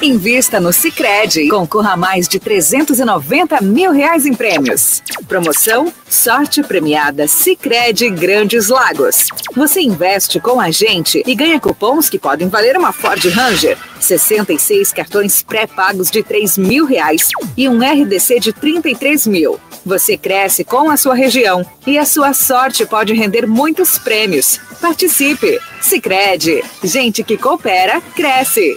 Invista no Cicred. Concorra a mais de 390 mil reais em prêmios. Promoção Sorte Premiada Cicred Grandes Lagos. Você investe com a gente e ganha cupons que podem valer uma Ford Ranger, 66 cartões pré-pagos de 3 mil reais e um RDC de 33 mil. Você cresce com a sua região e a sua sorte pode render muitos prêmios. Participe! Cicred. Gente que coopera, cresce.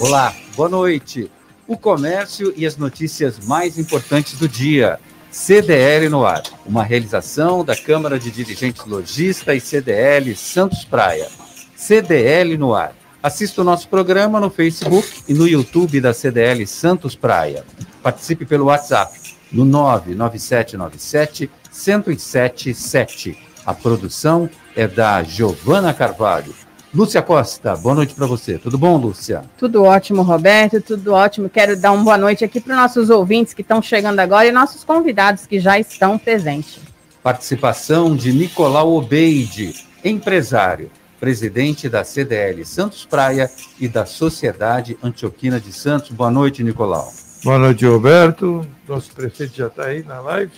Olá, boa noite. O comércio e as notícias mais importantes do dia. CDL no ar, uma realização da Câmara de Dirigentes Logista e CDL Santos Praia. CDL no ar. Assista o nosso programa no Facebook e no YouTube da CDL Santos Praia. Participe pelo WhatsApp no 99797 1077. A produção é da Giovana Carvalho. Lúcia Costa, boa noite para você. Tudo bom, Lúcia? Tudo ótimo, Roberto, tudo ótimo. Quero dar uma boa noite aqui para os nossos ouvintes que estão chegando agora e nossos convidados que já estão presentes. Participação de Nicolau Obeide, empresário, presidente da CDL Santos Praia e da Sociedade Antioquina de Santos. Boa noite, Nicolau. Boa noite, Roberto. Nosso prefeito já está aí na live.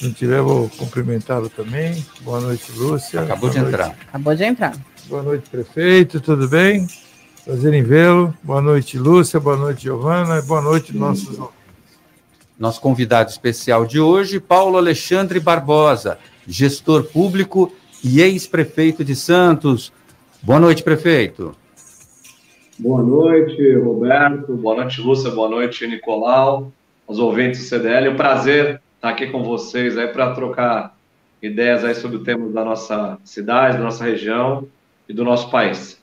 Não tiver, vou cumprimentá-lo também. Boa noite, Lúcia. Acabou Boa de noite. entrar. Acabou de entrar. Boa noite, prefeito, tudo bem? Prazer em vê-lo. Boa noite, Lúcia. Boa noite, Giovana. Boa noite, nossos ouvintes. Nosso convidado especial de hoje, Paulo Alexandre Barbosa, gestor público e ex-prefeito de Santos. Boa noite, prefeito. Boa noite, Roberto. Boa noite, Lúcia. Boa noite, Nicolau. Os ouvintes do CDL. É um prazer estar aqui com vocês aí para trocar ideias aí sobre o tema da nossa cidade, da nossa região e do nosso país.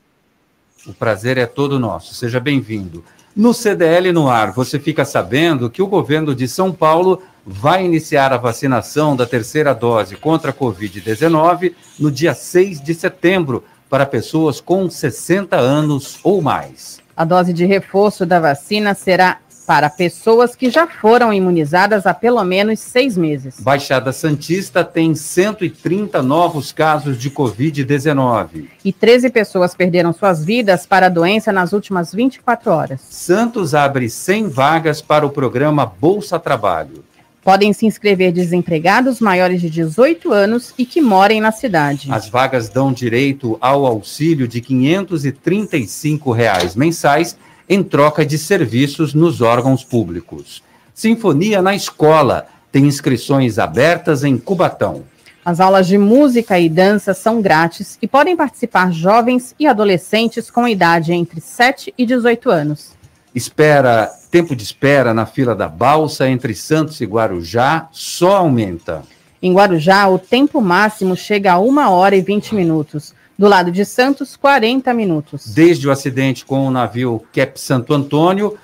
O prazer é todo nosso. Seja bem-vindo. No CDL no ar, você fica sabendo que o governo de São Paulo vai iniciar a vacinação da terceira dose contra a Covid-19 no dia 6 de setembro para pessoas com 60 anos ou mais. A dose de reforço da vacina será para pessoas que já foram imunizadas há pelo menos seis meses. Baixada Santista tem 130 novos casos de Covid-19. E 13 pessoas perderam suas vidas para a doença nas últimas 24 horas. Santos abre 100 vagas para o programa Bolsa Trabalho. Podem se inscrever desempregados maiores de 18 anos e que morem na cidade. As vagas dão direito ao auxílio de 535 reais mensais em troca de serviços nos órgãos públicos. Sinfonia na escola tem inscrições abertas em Cubatão. As aulas de música e dança são grátis e podem participar jovens e adolescentes com idade entre 7 e 18 anos. Espera, tempo de espera na fila da balsa entre Santos e Guarujá só aumenta. Em Guarujá, o tempo máximo chega a 1 hora e 20 minutos. Do lado de Santos, 40 minutos. Desde o acidente com o navio Cap Santo Antônio,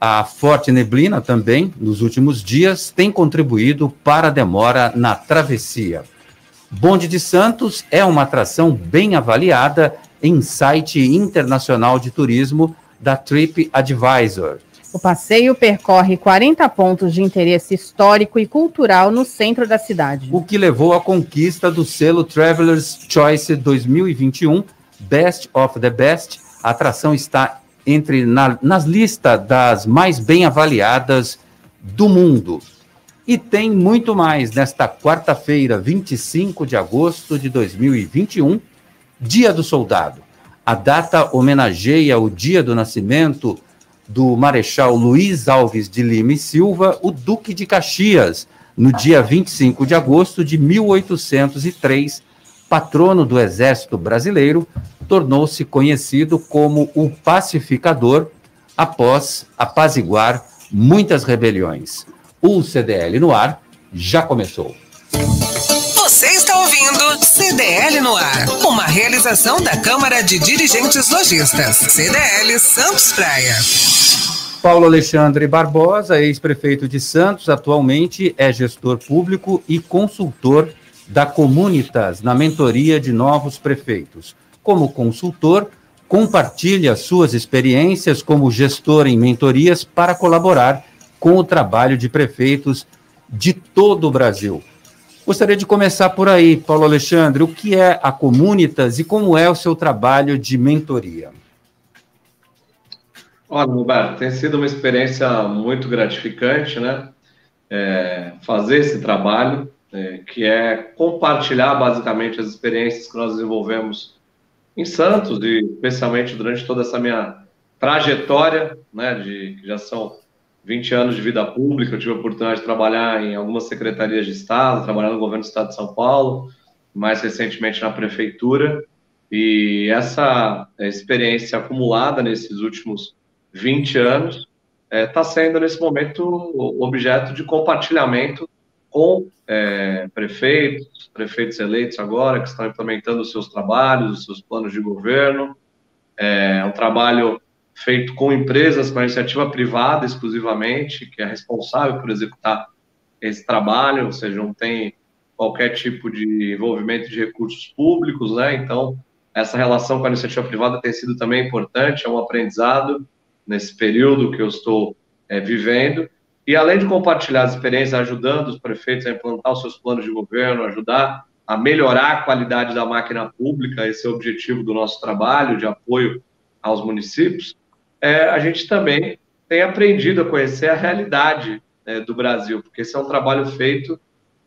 a forte neblina também, nos últimos dias, tem contribuído para a demora na travessia. Bonde de Santos é uma atração bem avaliada em site internacional de turismo da Trip Advisor. O passeio percorre 40 pontos de interesse histórico e cultural no centro da cidade. O que levou à conquista do selo Traveler's Choice 2021 Best of the Best. A atração está entre na, nas listas das mais bem avaliadas do mundo. E tem muito mais nesta quarta-feira, 25 de agosto de 2021, Dia do Soldado. A data homenageia o dia do nascimento do Marechal Luiz Alves de Lima e Silva, o Duque de Caxias, no dia 25 de agosto de 1803, patrono do Exército Brasileiro, tornou-se conhecido como o pacificador após apaziguar muitas rebeliões. O CDL no ar já começou. Ouvindo CDL no ar, uma realização da Câmara de Dirigentes Lojistas, CDL Santos Praia. Paulo Alexandre Barbosa, ex-prefeito de Santos, atualmente é gestor público e consultor da Comunitas na mentoria de novos prefeitos. Como consultor, compartilha suas experiências como gestor em mentorias para colaborar com o trabalho de prefeitos de todo o Brasil. Gostaria de começar por aí, Paulo Alexandre, o que é a Comunitas e como é o seu trabalho de mentoria? Olha, Roberto, tem sido uma experiência muito gratificante, né? É, fazer esse trabalho, é, que é compartilhar basicamente as experiências que nós desenvolvemos em Santos e especialmente durante toda essa minha trajetória, né? De que já são 20 anos de vida pública, eu tive a oportunidade de trabalhar em algumas secretarias de Estado, trabalhar no governo do Estado de São Paulo, mais recentemente na prefeitura, e essa experiência acumulada nesses últimos 20 anos, está é, tá sendo nesse momento objeto de compartilhamento com é, prefeitos, prefeitos eleitos agora, que estão implementando os seus trabalhos, os seus planos de governo. É um trabalho feito com empresas, com a iniciativa privada exclusivamente, que é responsável por executar esse trabalho, ou seja, não tem qualquer tipo de envolvimento de recursos públicos, né? Então, essa relação com a iniciativa privada tem sido também importante, é um aprendizado nesse período que eu estou é, vivendo. E além de compartilhar as experiências, ajudando os prefeitos a implantar os seus planos de governo, ajudar a melhorar a qualidade da máquina pública, esse é o objetivo do nosso trabalho de apoio aos municípios, é, a gente também tem aprendido a conhecer a realidade né, do Brasil, porque esse é um trabalho feito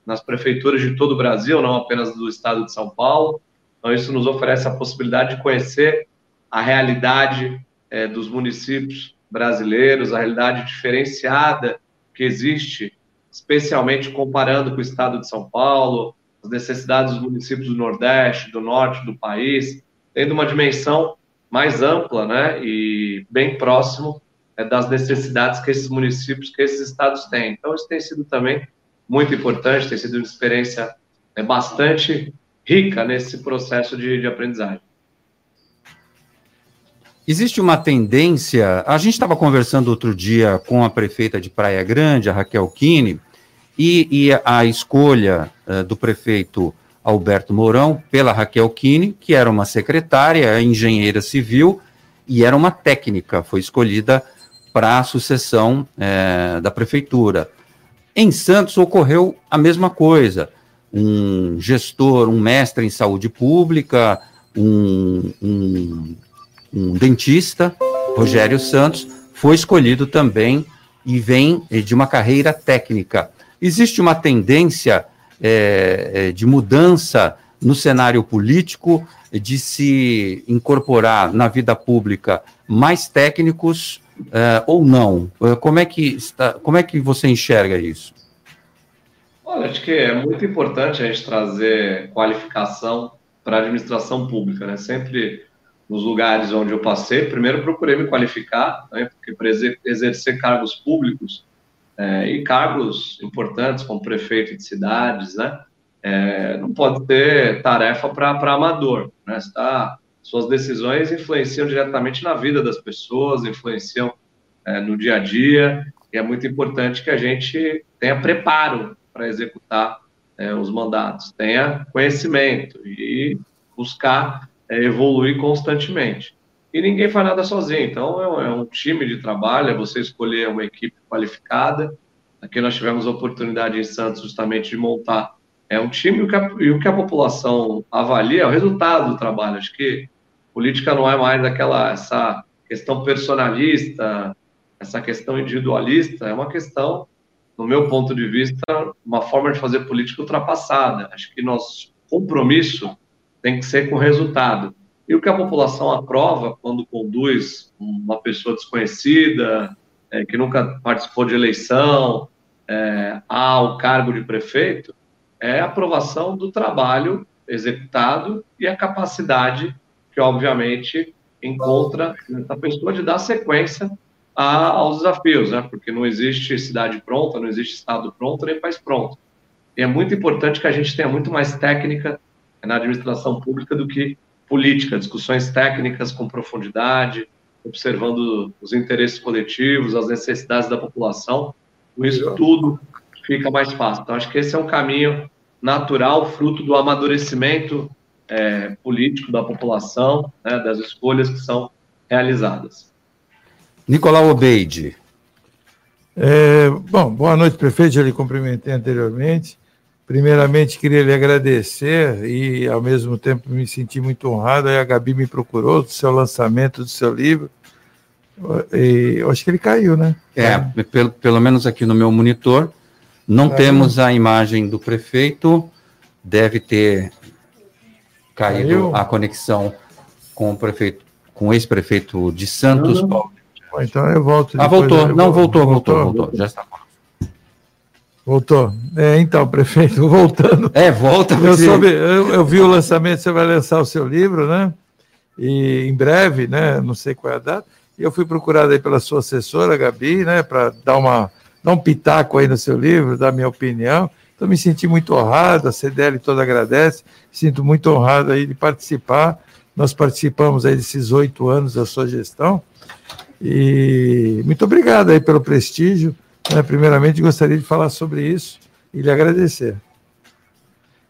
nas prefeituras de todo o Brasil, não apenas do estado de São Paulo. Então, isso nos oferece a possibilidade de conhecer a realidade é, dos municípios brasileiros, a realidade diferenciada que existe, especialmente comparando com o estado de São Paulo, as necessidades dos municípios do Nordeste, do Norte do país, tendo uma dimensão mais ampla, né, e bem próximo é, das necessidades que esses municípios, que esses estados têm. Então, isso tem sido também muito importante, tem sido uma experiência é, bastante rica nesse processo de, de aprendizagem. Existe uma tendência. A gente estava conversando outro dia com a prefeita de Praia Grande, a Raquel Kine, e, e a escolha uh, do prefeito Alberto Mourão pela Raquel Kine, que era uma secretária, engenheira civil, e era uma técnica, foi escolhida para a sucessão uh, da prefeitura. Em Santos ocorreu a mesma coisa. Um gestor, um mestre em saúde pública, um, um um dentista, Rogério Santos, foi escolhido também e vem de uma carreira técnica. Existe uma tendência é, de mudança no cenário político, de se incorporar na vida pública mais técnicos é, ou não? Como é, que está, como é que você enxerga isso? Olha, acho que é muito importante a gente trazer qualificação para a administração pública, né? Sempre nos lugares onde eu passei, primeiro procurei me qualificar, né, porque para exercer cargos públicos é, e cargos importantes como prefeito de cidades, né, é, não pode ter tarefa para amador, né, está, suas decisões influenciam diretamente na vida das pessoas, influenciam é, no dia a dia, e é muito importante que a gente tenha preparo para executar é, os mandatos, tenha conhecimento e buscar é, evoluir constantemente. E ninguém faz nada sozinho, então é um, é um time de trabalho, é você escolher uma equipe qualificada. Aqui nós tivemos a oportunidade em Santos justamente de montar é um time e o que a, o que a população avalia é o resultado do trabalho. Acho que política não é mais aquela essa questão personalista, essa questão individualista, é uma questão, no meu ponto de vista, uma forma de fazer política ultrapassada. Acho que nosso compromisso tem que ser com resultado. E o que a população aprova quando conduz uma pessoa desconhecida, é, que nunca participou de eleição, é, ao cargo de prefeito, é a aprovação do trabalho executado e a capacidade que, obviamente, encontra essa pessoa de dar sequência a, aos desafios, né? porque não existe cidade pronta, não existe estado pronto, nem país pronto. E é muito importante que a gente tenha muito mais técnica na administração pública do que política, discussões técnicas com profundidade, observando os interesses coletivos, as necessidades da população, com isso tudo fica mais fácil. Então, acho que esse é um caminho natural, fruto do amadurecimento é, político da população, né, das escolhas que são realizadas. Nicolau Obeide. É, bom, boa noite, prefeito. Já lhe cumprimentei anteriormente. Primeiramente, queria lhe agradecer e, ao mesmo tempo, me sentir muito honrado. Aí a Gabi me procurou do seu lançamento do seu livro. E eu acho que ele caiu, né? É, pelo, pelo menos aqui no meu monitor, não caiu. temos a imagem do prefeito, deve ter caído caiu. a conexão com o prefeito, com o ex-prefeito de Santos, não, Paulo. Então eu volto. Ah, voltou. Não, voltou, voltou, voltou, voltou. Já está. Voltou. É, então, prefeito, voltando. É, volta. Eu, soube, eu, eu, vi o lançamento, você vai lançar o seu livro, né? E em breve, né? Não sei qual é a data. E eu fui procurado aí pela sua assessora, Gabi, né? Para dar, uma, dar um pitaco aí no seu livro, dar minha opinião. Então, me senti muito honrado, a CDL toda agradece. Sinto muito honrado aí de participar. Nós participamos aí desses oito anos da sua gestão. E muito obrigado aí pelo prestígio primeiramente, gostaria de falar sobre isso e lhe agradecer.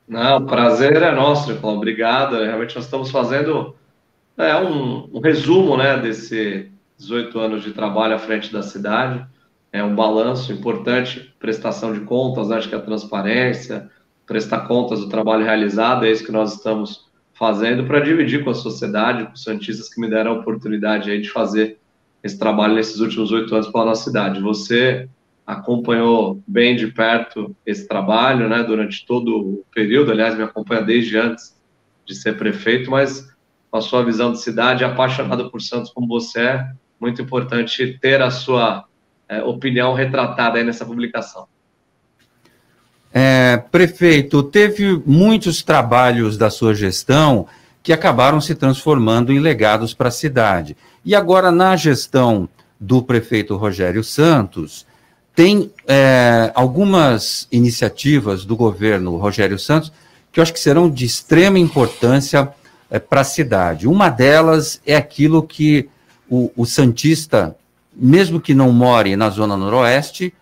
Não, o prazer é nosso, Nicolau. Obrigado. Realmente nós estamos fazendo é, um, um resumo né, desses 18 anos de trabalho à frente da cidade. É um balanço importante, prestação de contas, acho que a transparência, prestar contas do trabalho realizado, é isso que nós estamos fazendo para dividir com a sociedade, com os santistas que me deram a oportunidade aí de fazer esse trabalho nesses últimos oito anos pela nossa cidade. Você acompanhou bem de perto esse trabalho, né, durante todo o período, aliás, me acompanha desde antes de ser prefeito, mas com a sua visão de cidade, apaixonado por Santos como você é, muito importante ter a sua é, opinião retratada aí nessa publicação. É, prefeito, teve muitos trabalhos da sua gestão que acabaram se transformando em legados para a cidade. E agora, na gestão do prefeito Rogério Santos, tem é, algumas iniciativas do governo Rogério Santos que eu acho que serão de extrema importância é, para a cidade. Uma delas é aquilo que o, o Santista, mesmo que não more na Zona Noroeste,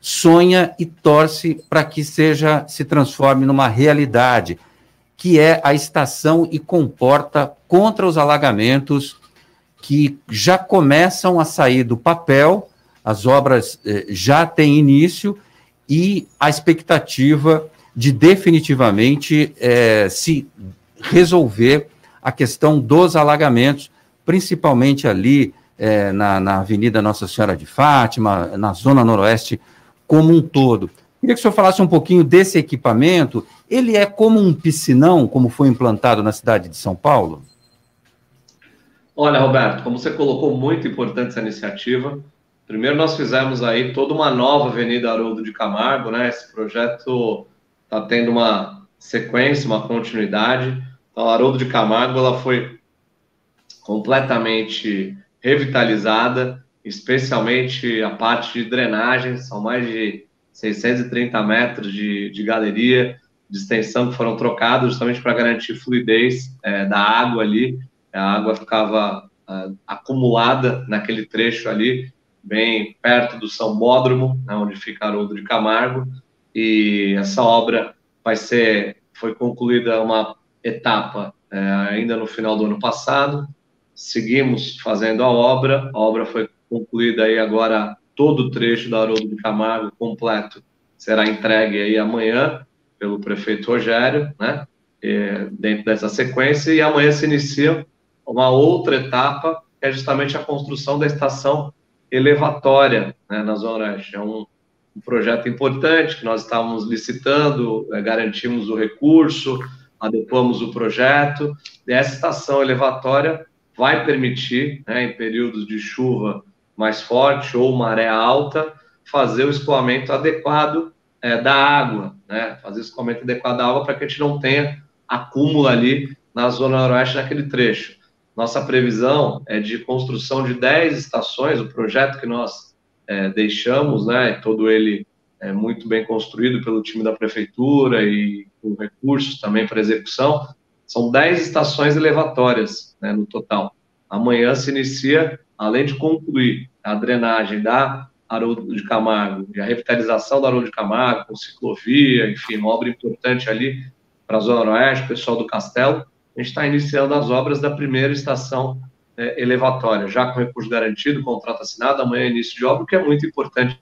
sonha e torce para que seja se transforme numa realidade, que é a estação e comporta contra os alagamentos que já começam a sair do papel as obras eh, já têm início e a expectativa de definitivamente eh, se resolver a questão dos alagamentos, principalmente ali eh, na, na Avenida Nossa Senhora de Fátima, na Zona Noroeste como um todo. Queria que o senhor falasse um pouquinho desse equipamento. Ele é como um piscinão, como foi implantado na cidade de São Paulo? Olha, Roberto, como você colocou, muito importante essa iniciativa. Primeiro nós fizemos aí toda uma nova Avenida Haroldo de Camargo, né? Esse projeto está tendo uma sequência, uma continuidade. Então, a Haroldo de Camargo ela foi completamente revitalizada, especialmente a parte de drenagem, são mais de 630 metros de, de galeria de extensão que foram trocados justamente para garantir fluidez é, da água ali. A água ficava uh, acumulada naquele trecho ali bem perto do São Bódromo, né, onde fica Haroldo de Camargo, e essa obra vai ser, foi concluída uma etapa é, ainda no final do ano passado, seguimos fazendo a obra, a obra foi concluída aí agora, todo o trecho da Haroldo de Camargo completo será entregue aí amanhã pelo prefeito Rogério, né, dentro dessa sequência, e amanhã se inicia uma outra etapa, que é justamente a construção da estação elevatória né, na Zona Oeste. É um, um, projeto importante que nós estávamos licitando, é, garantimos o recurso, adequamos o projeto. E essa estação elevatória vai permitir, né, em períodos de chuva mais forte ou maré alta, fazer o escoamento adequado é, da água, né? Fazer o escoamento adequado da água para que a gente não tenha acúmulo ali na zona noroeste naquele trecho. Nossa previsão é de construção de 10 estações, o projeto que nós é, deixamos, né, todo ele é muito bem construído pelo time da prefeitura e com recursos também para execução, são 10 estações elevatórias né, no total. Amanhã se inicia, além de concluir a drenagem da Haroldo de Camargo e a revitalização da Haroldo de Camargo, com ciclovia, enfim, uma obra importante ali para a Zona Oeste, pessoal do Castelo, a gente está iniciando as obras da primeira estação é, elevatória, já com recurso garantido, contrato assinado, amanhã é início de obra, o que é muito importante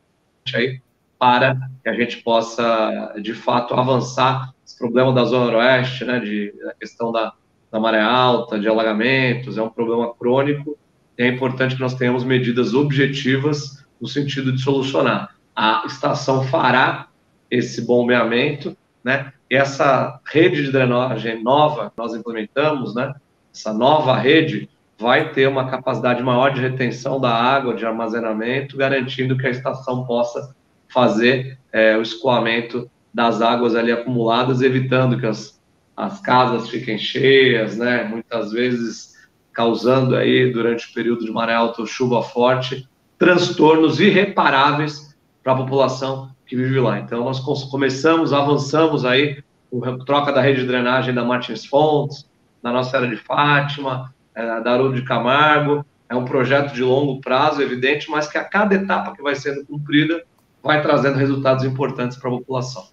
aí para que a gente possa, de fato, avançar esse problema da Zona Oeste, né, de, a questão da, da maré alta, de alagamentos, é um problema crônico, e é importante que nós tenhamos medidas objetivas no sentido de solucionar. A estação fará esse bombeamento, né, essa rede de drenagem nova que nós implementamos, né, essa nova rede, vai ter uma capacidade maior de retenção da água, de armazenamento, garantindo que a estação possa fazer é, o escoamento das águas ali acumuladas, evitando que as, as casas fiquem cheias, né, muitas vezes causando aí, durante o período de maré alta chuva forte, transtornos irreparáveis para a população que vive lá. Então, nós começamos, avançamos aí, com troca da rede de drenagem da Martins Fontes, na nossa era de Fátima, é, da Haroldo de Camargo. É um projeto de longo prazo, evidente, mas que a cada etapa que vai sendo cumprida vai trazendo resultados importantes para a população.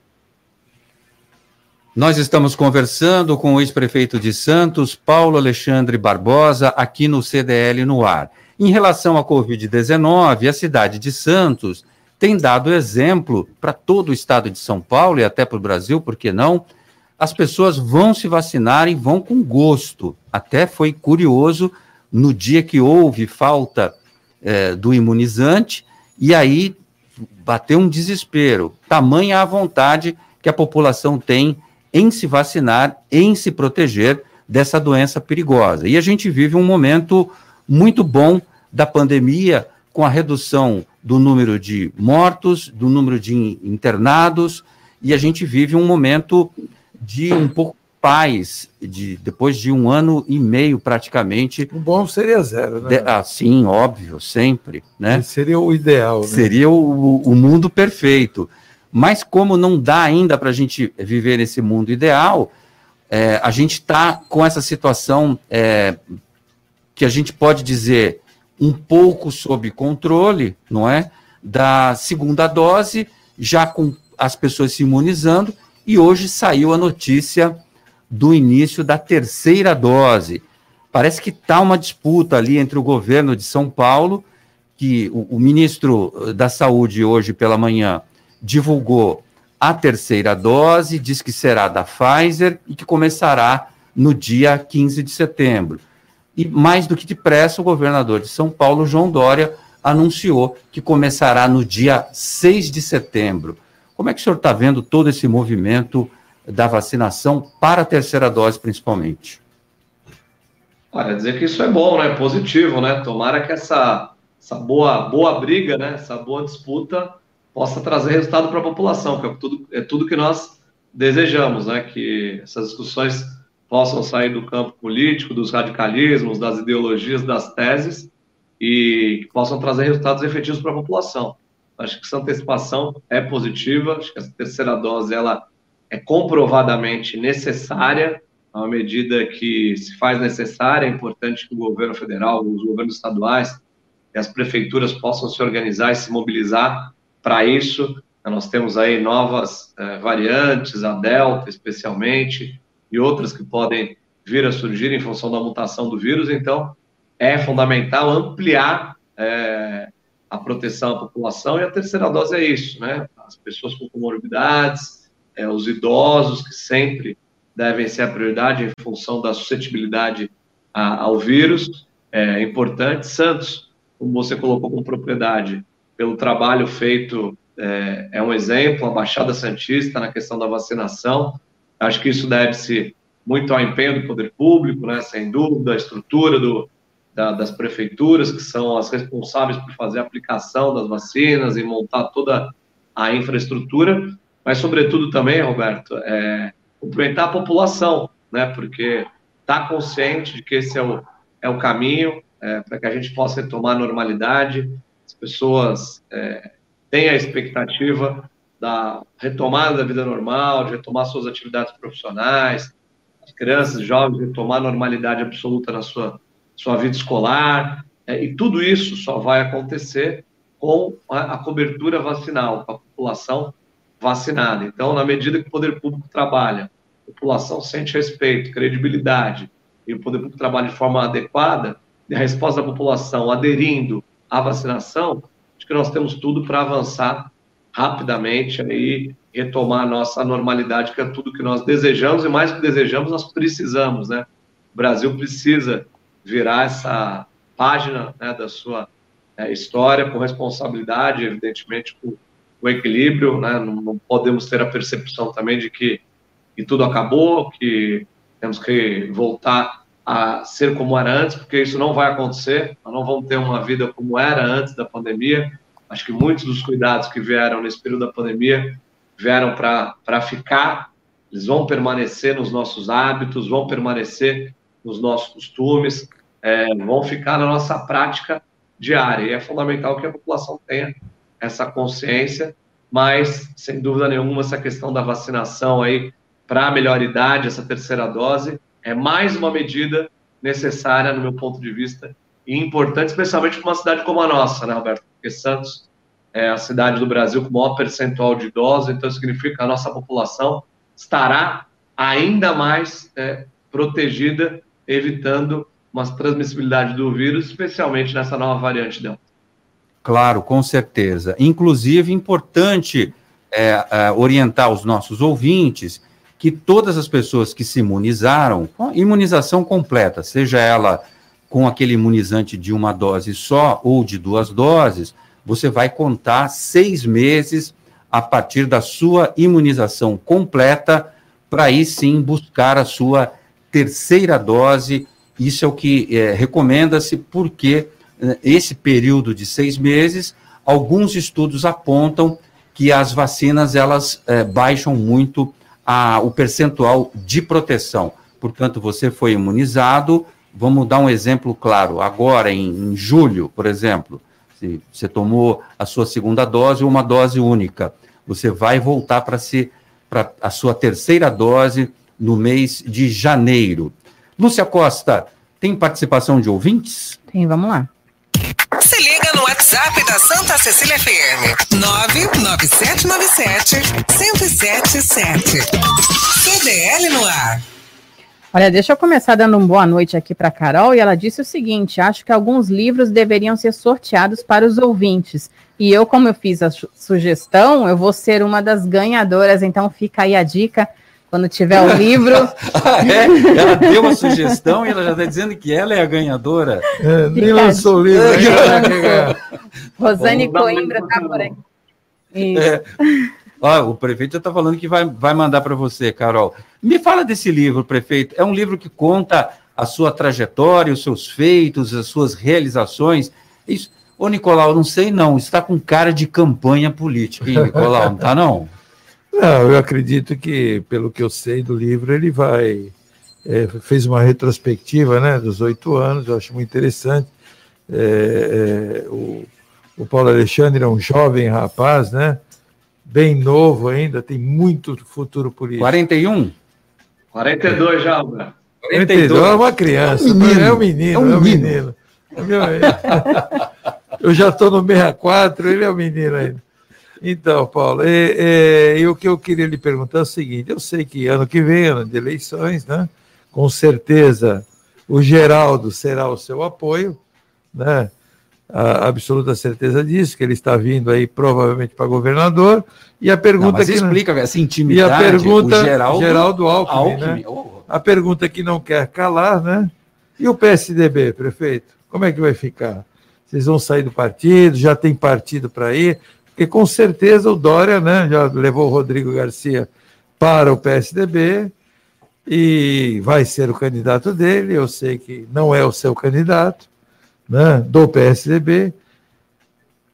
Nós estamos conversando com o ex-prefeito de Santos, Paulo Alexandre Barbosa, aqui no CDL no ar. Em relação à Covid-19, a cidade de Santos tem dado exemplo para todo o estado de São Paulo e até para o Brasil, por que não? As pessoas vão se vacinar e vão com gosto. Até foi curioso no dia que houve falta é, do imunizante, e aí bateu um desespero. Tamanha a vontade que a população tem em se vacinar, em se proteger dessa doença perigosa. E a gente vive um momento muito bom da pandemia, com a redução do número de mortos, do número de internados, e a gente vive um momento de um pouco paz, de, depois de um ano e meio praticamente. O bom seria zero, né? De, ah, sim, óbvio, sempre. Né? Seria o ideal. Né? Seria o, o mundo perfeito. Mas como não dá ainda para a gente viver nesse mundo ideal, é, a gente está com essa situação é, que a gente pode dizer um pouco sob controle, não é? Da segunda dose, já com as pessoas se imunizando, e hoje saiu a notícia do início da terceira dose. Parece que está uma disputa ali entre o governo de São Paulo, que o, o ministro da Saúde hoje pela manhã divulgou a terceira dose, diz que será da Pfizer e que começará no dia 15 de setembro. E mais do que depressa, o governador de São Paulo, João Dória, anunciou que começará no dia 6 de setembro. Como é que o senhor está vendo todo esse movimento da vacinação para a terceira dose, principalmente? Olha, dizer que isso é bom, né? Positivo, né? Tomara que essa, essa boa, boa briga, né? Essa boa disputa possa trazer resultado para a população, que é tudo, é tudo que nós desejamos, né? Que essas discussões possam sair do campo político, dos radicalismos, das ideologias, das teses e que possam trazer resultados efetivos para a população. Acho que essa antecipação é positiva, acho que essa terceira dose ela é comprovadamente necessária, é uma medida que se faz necessária, é importante que o governo federal, os governos estaduais e as prefeituras possam se organizar e se mobilizar para isso. Nós temos aí novas eh, variantes, a Delta especialmente, e outras que podem vir a surgir em função da mutação do vírus. Então, é fundamental ampliar é, a proteção à população. E a terceira dose é isso, né? As pessoas com comorbidades, é, os idosos, que sempre devem ser a prioridade em função da suscetibilidade a, ao vírus. É importante. Santos, como você colocou com propriedade, pelo trabalho feito, é, é um exemplo, a Baixada Santista na questão da vacinação Acho que isso deve-se muito ao empenho do poder público, né, sem dúvida, a estrutura do, da, das prefeituras, que são as responsáveis por fazer a aplicação das vacinas e montar toda a infraestrutura, mas, sobretudo, também, Roberto, é, cumprimentar a população, né, porque está consciente de que esse é o, é o caminho é, para que a gente possa retomar a normalidade, as pessoas é, têm a expectativa da retomada da vida normal, de retomar suas atividades profissionais, as crianças, jovens, retomar a normalidade absoluta na sua, sua vida escolar, é, e tudo isso só vai acontecer com a, a cobertura vacinal, com a população vacinada. Então, na medida que o poder público trabalha, a população sente respeito, credibilidade, e o poder público trabalha de forma adequada, e a resposta da população aderindo à vacinação, acho que nós temos tudo para avançar rapidamente aí retomar a nossa normalidade, que é tudo que nós desejamos e mais que desejamos, nós precisamos, né? O Brasil precisa virar essa página né, da sua é, história com responsabilidade, evidentemente com o equilíbrio, né? Não, não, podemos ter a percepção também de que, que tudo acabou, que temos que voltar a ser como era antes, porque isso não vai acontecer, nós não vamos ter uma vida como era antes da pandemia, Acho que muitos dos cuidados que vieram nesse período da pandemia vieram para ficar, eles vão permanecer nos nossos hábitos, vão permanecer nos nossos costumes, é, vão ficar na nossa prática diária. E é fundamental que a população tenha essa consciência, mas, sem dúvida nenhuma, essa questão da vacinação aí para a melhor idade, essa terceira dose, é mais uma medida necessária, no meu ponto de vista, e importante, especialmente para uma cidade como a nossa, né, Roberto? Porque Santos é a cidade do Brasil com o maior percentual de idosos, então significa que a nossa população estará ainda mais é, protegida, evitando uma transmissibilidade do vírus, especialmente nessa nova variante dela. Claro, com certeza. Inclusive, importante é, é, orientar os nossos ouvintes que todas as pessoas que se imunizaram, imunização completa, seja ela com aquele imunizante de uma dose só ou de duas doses, você vai contar seis meses a partir da sua imunização completa, para aí sim buscar a sua terceira dose. Isso é o que é, recomenda-se, porque é, esse período de seis meses, alguns estudos apontam que as vacinas elas é, baixam muito a, o percentual de proteção. Portanto, você foi imunizado, Vamos dar um exemplo claro. Agora, em, em julho, por exemplo, se você tomou a sua segunda dose ou uma dose única, você vai voltar para para a sua terceira dose no mês de janeiro. Lúcia Costa, tem participação de ouvintes? Tem, vamos lá. Se liga no WhatsApp da Santa Cecília FM. 99797 1077. CDL no ar. Olha, deixa eu começar dando uma boa noite aqui para Carol e ela disse o seguinte: acho que alguns livros deveriam ser sorteados para os ouvintes. E eu, como eu fiz a sugestão, eu vou ser uma das ganhadoras. Então fica aí a dica quando tiver o livro. ah, é? Ela deu uma sugestão e ela já está dizendo que ela é a ganhadora. É, nem lançou o livro. Rosane Coimbra está por aí. Isso. É. Ah, o prefeito já está falando que vai, vai mandar para você, Carol. Me fala desse livro, prefeito. É um livro que conta a sua trajetória, os seus feitos, as suas realizações. Isso. Ô, Nicolau, não sei não, está com cara de campanha política, hein, Nicolau? Não está, não? Não, eu acredito que, pelo que eu sei do livro, ele vai. É, fez uma retrospectiva né, dos oito anos, eu acho muito interessante. É, é, o, o Paulo Alexandre é um jovem rapaz, né? bem novo ainda, tem muito futuro político. 41? 42 já, Alberto. 42 é uma criança, é um menino. É um menino, é um menino. É um menino. Eu já estou no 64, ele é um menino ainda. Então, Paulo, e, e, e, o que eu queria lhe perguntar é o seguinte: eu sei que ano que vem, ano de eleições, né? Com certeza o Geraldo será o seu apoio, né? A absoluta certeza disso, que ele está vindo aí provavelmente para governador. E a pergunta não, que explica não... essa intimidade. E a pergunta Geraldo, Geraldo Alckmin, Alckmin. Né? Oh. a pergunta que não quer calar, né? E o PSDB, prefeito, como é que vai ficar? Vocês vão sair do partido? Já tem partido para ir? Porque com certeza o Dória, né, já levou o Rodrigo Garcia para o PSDB e vai ser o candidato dele. Eu sei que não é o seu candidato, né, do PSDB.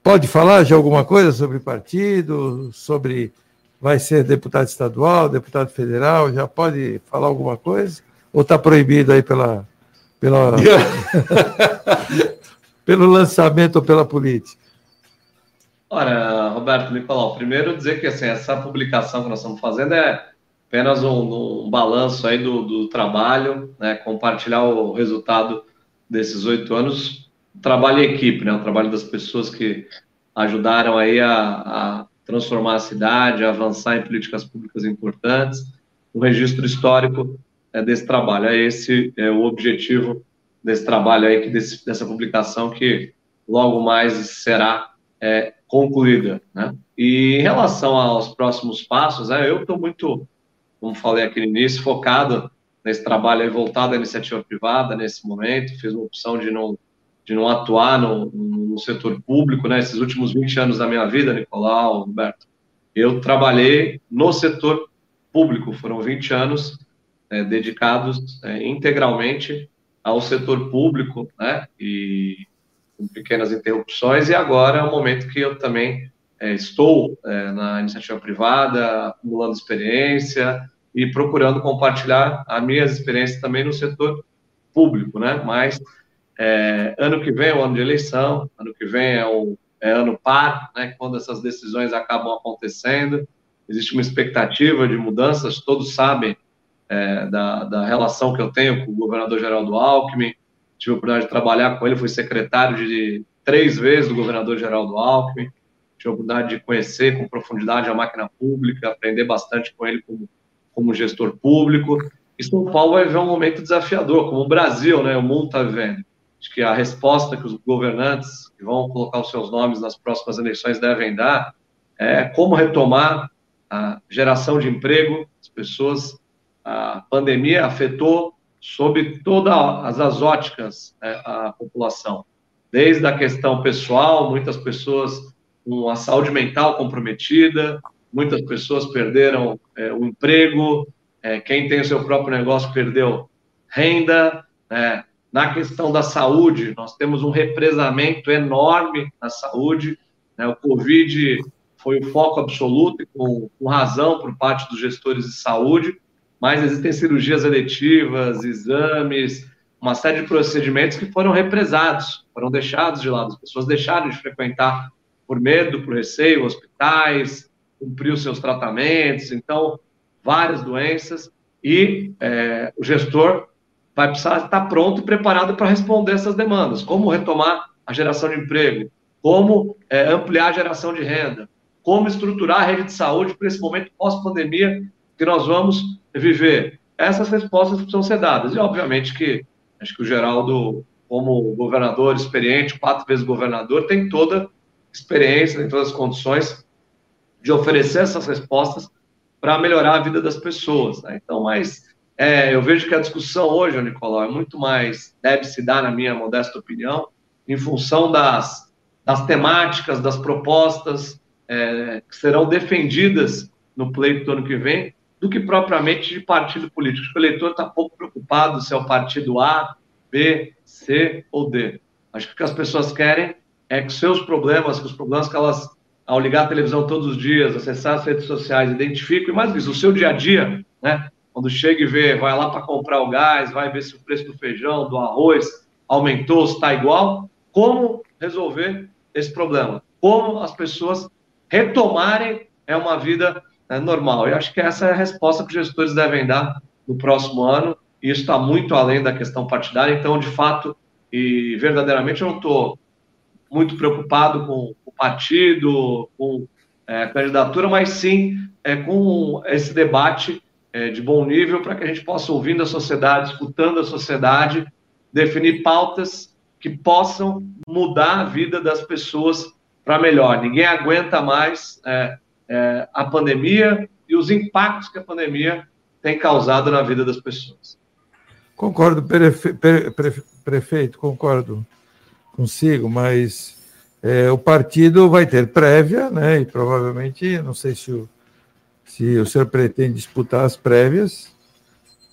Pode falar de alguma coisa sobre partido, sobre vai ser deputado estadual, deputado federal? Já pode falar alguma coisa? Ou está proibido aí pela, pela pelo lançamento ou pela política? Olha, Roberto Nicolau, primeiro dizer que assim, essa publicação que nós estamos fazendo é apenas um, um balanço aí do, do trabalho, né, compartilhar o resultado desses oito anos, trabalho em equipe, né, o trabalho das pessoas que ajudaram aí a, a transformar a cidade, a avançar em políticas públicas importantes, um registro histórico é, desse trabalho. É esse é o objetivo desse trabalho aí, que desse, dessa publicação que logo mais será é, concluída. Né? E em relação aos próximos passos, é, eu estou muito, como falei aqui no início, focado nesse trabalho aí, voltado à iniciativa privada nesse momento, fiz uma opção de não, de não atuar no, no setor público, né? Esses últimos 20 anos da minha vida, Nicolau, Roberto, eu trabalhei no setor público, foram 20 anos é, dedicados é, integralmente ao setor público, né? E com pequenas interrupções, e agora é o momento que eu também é, estou é, na iniciativa privada, acumulando experiência e procurando compartilhar as minhas experiências também no setor público, né? Mas é, ano que vem é o ano de eleição, ano que vem é o é ano par, né? Quando essas decisões acabam acontecendo, existe uma expectativa de mudanças. Todos sabem é, da, da relação que eu tenho com o governador Geraldo Alckmin, tive a oportunidade de trabalhar com ele, fui secretário de três vezes do governador Geraldo Alckmin, tive a oportunidade de conhecer com profundidade a máquina pública, aprender bastante com ele como, como gestor público. E São Paulo vai viver um momento desafiador, como o Brasil, né, o mundo está vivendo. Acho que a resposta que os governantes que vão colocar os seus nomes nas próximas eleições devem dar é como retomar a geração de emprego, as pessoas, a pandemia afetou sob todas as óticas né, a população, desde a questão pessoal, muitas pessoas com a saúde mental comprometida, muitas pessoas perderam é, o emprego, é, quem tem o seu próprio negócio perdeu renda. Né? Na questão da saúde, nós temos um represamento enorme na saúde. Né? O Covid foi o foco absoluto e com, com razão por parte dos gestores de saúde mas existem cirurgias eletivas, exames, uma série de procedimentos que foram represados, foram deixados de lado. As pessoas deixaram de frequentar por medo, por receio, hospitais, cumprir os seus tratamentos, então, várias doenças, e é, o gestor vai precisar estar pronto e preparado para responder essas demandas. Como retomar a geração de emprego, como é, ampliar a geração de renda, como estruturar a rede de saúde para esse momento pós-pandemia que nós vamos viver? Essas respostas precisam ser dadas. E, obviamente, que acho que o Geraldo, como governador experiente, quatro vezes governador, tem toda experiência, tem todas as condições de oferecer essas respostas para melhorar a vida das pessoas. Né? Então, mas é, eu vejo que a discussão hoje, Nicolau, é muito mais, deve se dar, na minha modesta opinião, em função das, das temáticas, das propostas é, que serão defendidas no pleito do ano que vem, do que propriamente de partido político. O eleitor está pouco preocupado se é o partido A, B, C ou D. Acho que o que as pessoas querem é que seus problemas, que os problemas que elas, ao ligar a televisão todos os dias, acessar as redes sociais, identificam, e mais isso, o seu dia a dia, né? Quando chega e vê, vai lá para comprar o gás, vai ver se o preço do feijão, do arroz aumentou, se está igual, como resolver esse problema? Como as pessoas retomarem é uma vida é normal. Eu acho que essa é a resposta que os gestores devem dar no próximo ano, e isso está muito além da questão partidária. Então, de fato e verdadeiramente, eu não estou muito preocupado com o partido, com é, candidatura, mas sim é, com esse debate é, de bom nível para que a gente possa, ouvindo a sociedade, escutando a sociedade, definir pautas que possam mudar a vida das pessoas para melhor. Ninguém aguenta mais é, é, a pandemia e os impactos que a pandemia tem causado na vida das pessoas. Concordo, prefe, pre, prefeito, concordo consigo, mas é, o partido vai ter prévia, né? E provavelmente, não sei se o, se o senhor pretende disputar as prévias,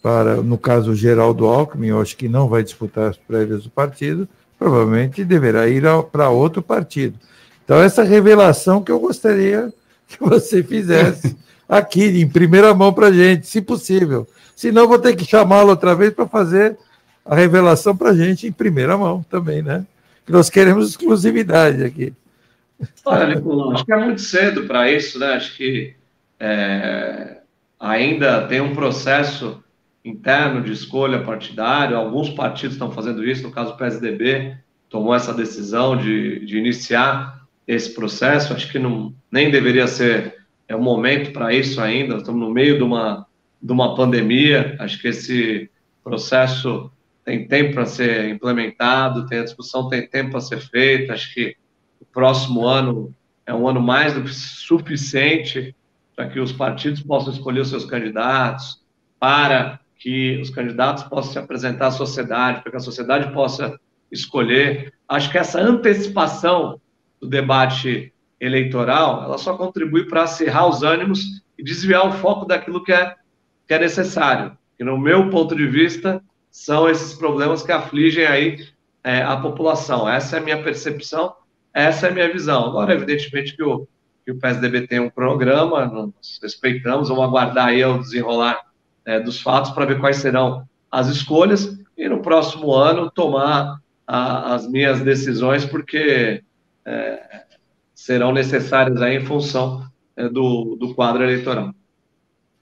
para, no caso, Geraldo Alckmin, eu acho que não vai disputar as prévias do partido, provavelmente deverá ir para outro partido. Então, essa revelação que eu gostaria que você fizesse aqui, em primeira mão para a gente, se possível. Senão, vou ter que chamá-lo outra vez para fazer a revelação para a gente em primeira mão também, né? Nós queremos exclusividade aqui. Olha, Nicolau, acho que é muito cedo para isso, né? Acho que é, ainda tem um processo interno de escolha partidária, alguns partidos estão fazendo isso, no caso o PSDB tomou essa decisão de, de iniciar esse processo, acho que não, nem deveria ser é um momento para isso ainda, estamos no meio de uma, de uma pandemia, acho que esse processo tem tempo para ser implementado, tem a discussão tem tempo para ser feita, acho que o próximo ano é um ano mais do que suficiente para que os partidos possam escolher os seus candidatos, para que os candidatos possam se apresentar à sociedade, para que a sociedade possa escolher. Acho que essa antecipação do debate eleitoral, ela só contribui para acirrar os ânimos e desviar o foco daquilo que é, que é necessário. Que, no meu ponto de vista, são esses problemas que afligem aí é, a população. Essa é a minha percepção, essa é a minha visão. Agora, evidentemente, que o, que o PSDB tem um programa, nós respeitamos, vamos aguardar aí o desenrolar é, dos fatos para ver quais serão as escolhas e no próximo ano tomar a, as minhas decisões, porque é, serão necessárias aí em função é, do, do quadro eleitoral.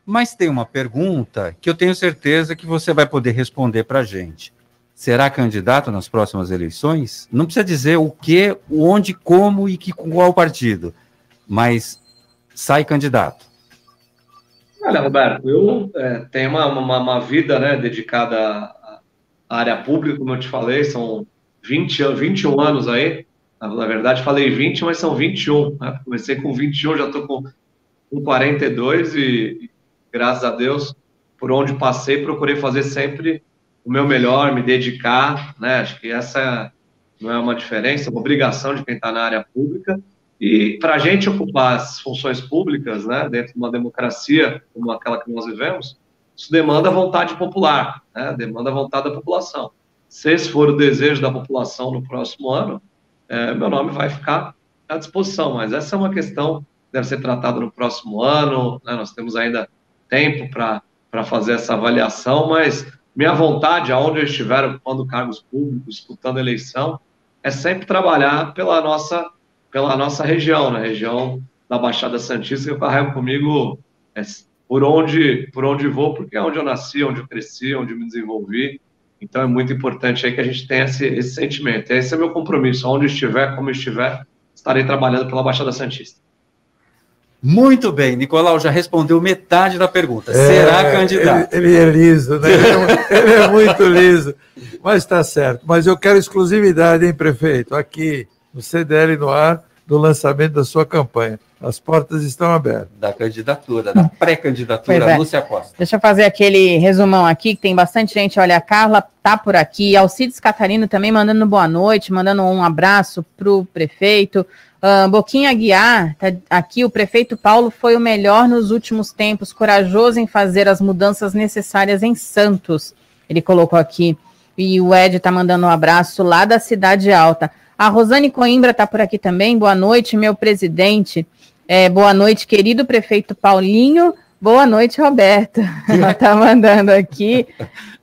Mas tem uma pergunta que eu tenho certeza que você vai poder responder para a gente. Será candidato nas próximas eleições? Não precisa dizer o que, onde, como e que qual partido, mas sai candidato. Olha, Roberto, eu é, tenho uma, uma, uma, vida né, dedicada à área pública, como eu te falei, são 20, 21 anos aí. Na, verdade, falei 20, mas são 21. Né? Comecei com 21, já estou com, com 42 e, graças a Deus, por onde passei, procurei fazer sempre o meu melhor, me dedicar. Né? Acho que essa não é uma diferença, é uma obrigação de quem está na área pública e para a gente ocupar as funções públicas, né, dentro de uma democracia como aquela que nós vivemos, isso demanda vontade popular, né, demanda vontade da população. Se esse for o desejo da população no próximo ano, é, meu nome vai ficar à disposição. Mas essa é uma questão que deve ser tratada no próximo ano. Né, nós temos ainda tempo para fazer essa avaliação, mas minha vontade, aonde eu estiver ocupando cargos públicos, disputando eleição, é sempre trabalhar pela nossa pela nossa região, na região da Baixada Santista, que eu carrego comigo é, por, onde, por onde vou, porque é onde eu nasci, onde eu cresci, onde eu me desenvolvi. Então é muito importante aí que a gente tenha esse, esse sentimento. Esse é meu compromisso. Onde estiver, como estiver, estarei trabalhando pela Baixada Santista. Muito bem, Nicolau já respondeu metade da pergunta. É, Será candidato? Ele, ele, é liso, né? ele é muito liso. Mas está certo. Mas eu quero exclusividade, hein, prefeito? Aqui no CDL no ar do lançamento da sua campanha. As portas estão abertas. Da candidatura, da pré-candidatura, é. Lúcia Costa. Deixa eu fazer aquele resumão aqui, que tem bastante gente. Olha, a Carla tá por aqui, Alcides Catarino também mandando boa noite, mandando um abraço para o prefeito. Uh, Boquinha Guiar, tá aqui, o prefeito Paulo foi o melhor nos últimos tempos, corajoso em fazer as mudanças necessárias em Santos. Ele colocou aqui. E o Ed tá mandando um abraço lá da Cidade Alta. A Rosane Coimbra está por aqui também. Boa noite, meu presidente. É, boa noite, querido prefeito Paulinho. Boa noite, Roberto. Ela está mandando aqui.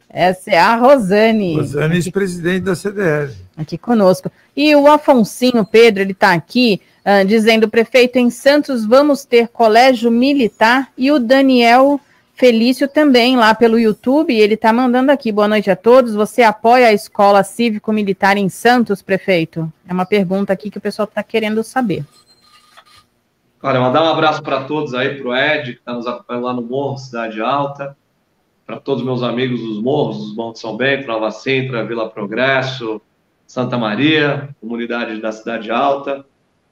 Essa é a Rosane. Rosane, ex-presidente da CDL. Aqui conosco. E o Afonsinho Pedro, ele está aqui uh, dizendo: prefeito, em Santos vamos ter colégio militar. E o Daniel Felício também lá pelo YouTube, ele está mandando aqui. Boa noite a todos. Você apoia a escola cívico-militar em Santos, prefeito? É uma pergunta aqui que o pessoal está querendo saber. Olha, mandar um abraço para todos aí, para o Ed, que está nos acompanhando lá no Morro, Cidade Alta, para todos meus amigos dos morros, dos Montes São Bento, Nova Sintra, Vila Progresso, Santa Maria, comunidade da Cidade Alta.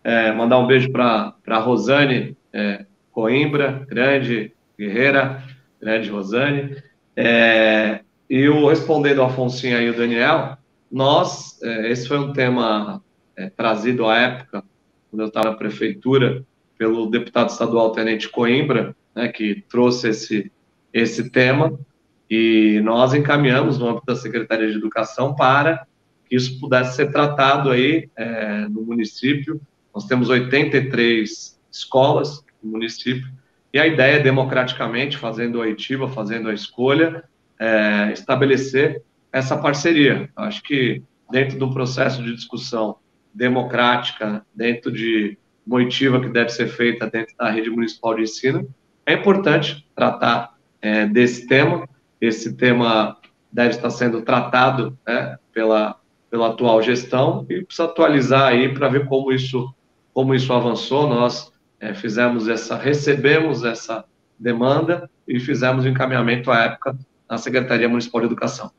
É, mandar um beijo para a Rosane é, Coimbra, grande guerreira, grande Rosane. É, e o respondendo ao Afonso e o Daniel, nós, é, esse foi um tema é, trazido à época, quando eu estava na prefeitura, pelo deputado estadual Tenente Coimbra, né, que trouxe esse, esse tema. E nós encaminhamos no âmbito da Secretaria de Educação para que isso pudesse ser tratado aí é, no município. Nós temos 83 escolas no município e a ideia é democraticamente, fazendo a oitiva, fazendo a escolha, é, estabelecer essa parceria. Acho que dentro de um processo de discussão democrática, dentro de uma oitiva que deve ser feita dentro da rede municipal de ensino, é importante tratar é, desse tema. Esse tema deve estar sendo tratado né, pela, pela atual gestão e precisa atualizar aí para ver como isso, como isso avançou. Nós é, fizemos essa, recebemos essa demanda e fizemos o encaminhamento à época na Secretaria Municipal de Educação.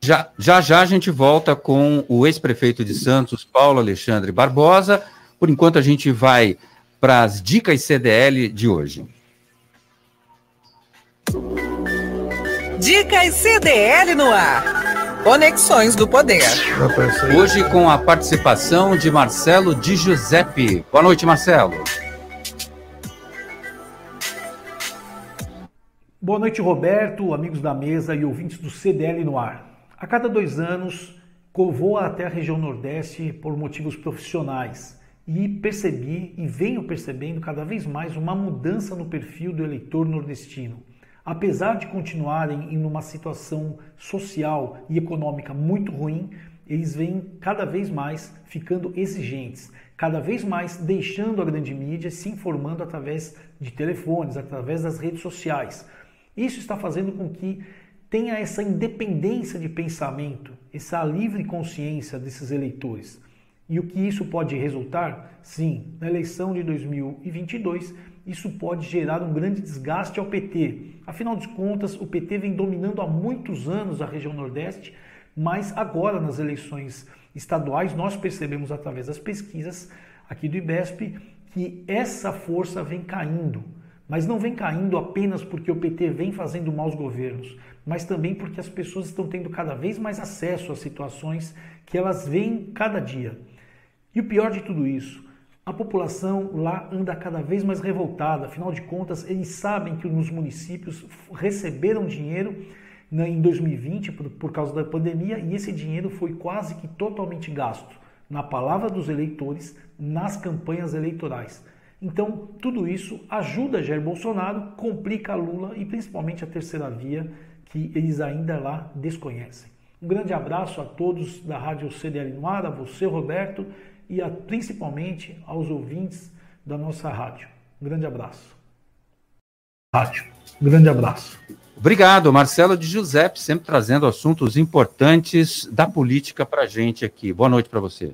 Já, já já a gente volta com o ex-prefeito de Santos, Paulo Alexandre Barbosa. Por enquanto, a gente vai para as dicas CDL de hoje. Dicas CDL no ar. Conexões do Poder. Hoje com a participação de Marcelo Di Giuseppe. Boa noite, Marcelo. Boa noite, Roberto, amigos da mesa e ouvintes do CDL no ar. A cada dois anos, vou até a região Nordeste por motivos profissionais e percebi e venho percebendo cada vez mais uma mudança no perfil do eleitor nordestino. Apesar de continuarem em uma situação social e econômica muito ruim, eles vêm cada vez mais ficando exigentes, cada vez mais deixando a grande mídia se informando através de telefones, através das redes sociais. Isso está fazendo com que tenha essa independência de pensamento, essa livre consciência desses eleitores. E o que isso pode resultar? Sim, na eleição de 2022, isso pode gerar um grande desgaste ao PT. Afinal de contas, o PT vem dominando há muitos anos a região Nordeste, mas agora nas eleições estaduais nós percebemos através das pesquisas aqui do IBESP que essa força vem caindo. Mas não vem caindo apenas porque o PT vem fazendo maus governos, mas também porque as pessoas estão tendo cada vez mais acesso às situações que elas veem cada dia. E o pior de tudo isso, a população lá anda cada vez mais revoltada, afinal de contas, eles sabem que nos municípios receberam dinheiro né, em 2020 por, por causa da pandemia e esse dinheiro foi quase que totalmente gasto, na palavra dos eleitores, nas campanhas eleitorais. Então, tudo isso ajuda Jair Bolsonaro, complica Lula e principalmente a terceira via, que eles ainda lá desconhecem. Um grande abraço a todos da Rádio CDL no a você, Roberto, e a, principalmente aos ouvintes da nossa rádio. Um grande abraço. Rádio. Um grande abraço. Obrigado, Marcelo de Giuseppe, sempre trazendo assuntos importantes da política para a gente aqui. Boa noite para você.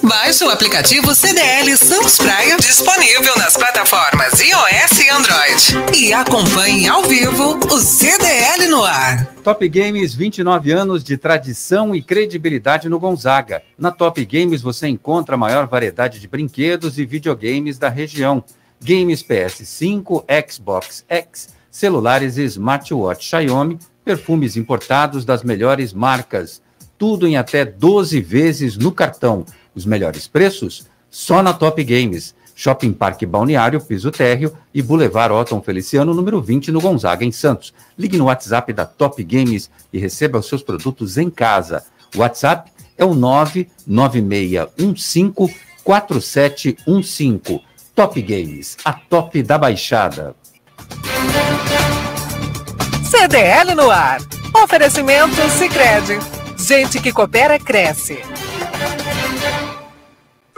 Baixe o aplicativo CDL Santos Praia, disponível nas plataformas iOS e Android. E acompanhe ao vivo o CDL no ar. Top Games, 29 anos de tradição e credibilidade no Gonzaga. Na Top Games você encontra a maior variedade de brinquedos e videogames da região. Games PS5, Xbox X, celulares e smartwatch Xiaomi, perfumes importados das melhores marcas tudo em até 12 vezes no cartão. Os melhores preços? Só na Top Games. Shopping Parque Balneário, Piso Térreo e Boulevard Otton Feliciano, número 20, no Gonzaga, em Santos. Ligue no WhatsApp da Top Games e receba os seus produtos em casa. O WhatsApp é o 99615 4715. Top Games, a top da Baixada. CDL no ar. Oferecimento Sicredi Gente que coopera, cresce.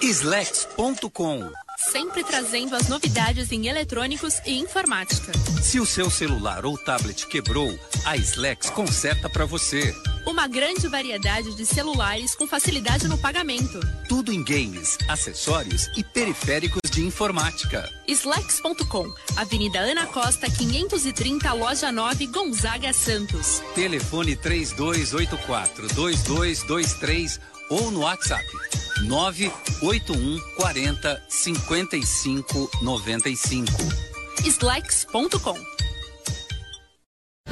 Slex.com Sempre trazendo as novidades em eletrônicos e informática. Se o seu celular ou tablet quebrou, a Slex conserta para você. Uma grande variedade de celulares com facilidade no pagamento. Tudo em games, acessórios e periféricos de informática. Slex.com, Avenida Ana Costa, 530, Loja 9, Gonzaga, Santos. Telefone 3284 2223 ou no WhatsApp 981 40 55 95. Slacks.com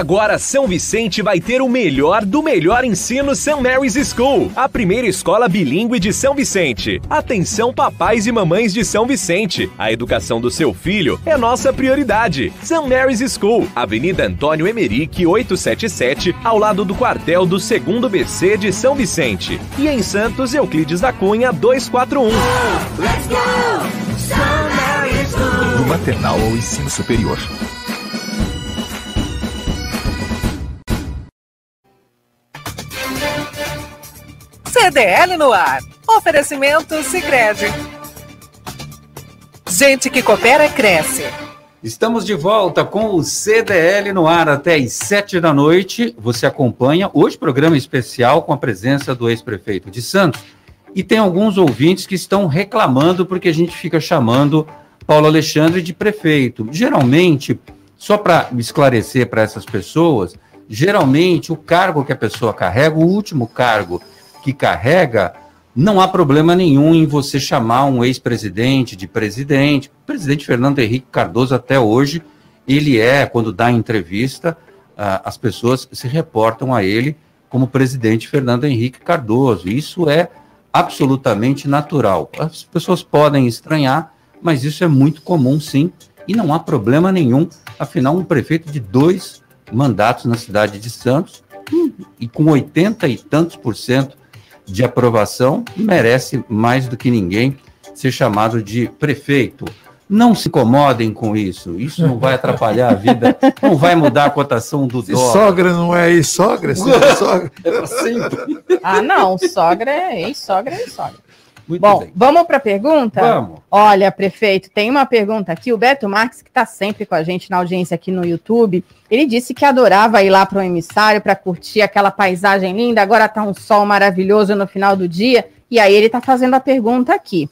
Agora São Vicente vai ter o melhor do melhor ensino St. Mary's School, a primeira escola bilíngue de São Vicente. Atenção papais e mamães de São Vicente, a educação do seu filho é nossa prioridade. St. Mary's School, Avenida Antônio Emerick 877, ao lado do quartel do 2 BC de São Vicente. E em Santos, Euclides da Cunha 241. Let's go! St. Mary's School! Do maternal ao ensino superior. CDL no ar. Oferecimento Sicredi. Gente que coopera cresce. Estamos de volta com o CDL no ar até às sete da noite. Você acompanha hoje programa especial com a presença do ex-prefeito de Santos. E tem alguns ouvintes que estão reclamando porque a gente fica chamando Paulo Alexandre de prefeito. Geralmente, só para esclarecer para essas pessoas, geralmente o cargo que a pessoa carrega, o último cargo que carrega, não há problema nenhum em você chamar um ex-presidente de presidente. O presidente Fernando Henrique Cardoso, até hoje, ele é, quando dá entrevista, uh, as pessoas se reportam a ele como presidente Fernando Henrique Cardoso. Isso é absolutamente natural. As pessoas podem estranhar, mas isso é muito comum, sim, e não há problema nenhum. Afinal, um prefeito de dois mandatos na cidade de Santos, e com 80 e tantos por cento de aprovação, merece mais do que ninguém ser chamado de prefeito. Não se incomodem com isso. Isso não vai atrapalhar a vida, não vai mudar a cotação do dólar. sogra não é ex-sogra? É sogra... É sempre. Ah, não, sogra é ex-sogra é ex-sogra. Muito Bom, bem. vamos para a pergunta? Vamos. Olha, prefeito, tem uma pergunta aqui. O Beto Marques, que está sempre com a gente na audiência aqui no YouTube, ele disse que adorava ir lá para o emissário para curtir aquela paisagem linda. Agora está um sol maravilhoso no final do dia. E aí ele está fazendo a pergunta aqui.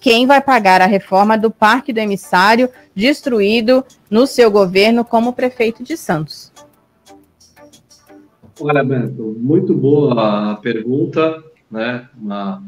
Quem vai pagar a reforma do Parque do Emissário destruído no seu governo como prefeito de Santos? Olha, Beto, muito boa a pergunta, né? Uma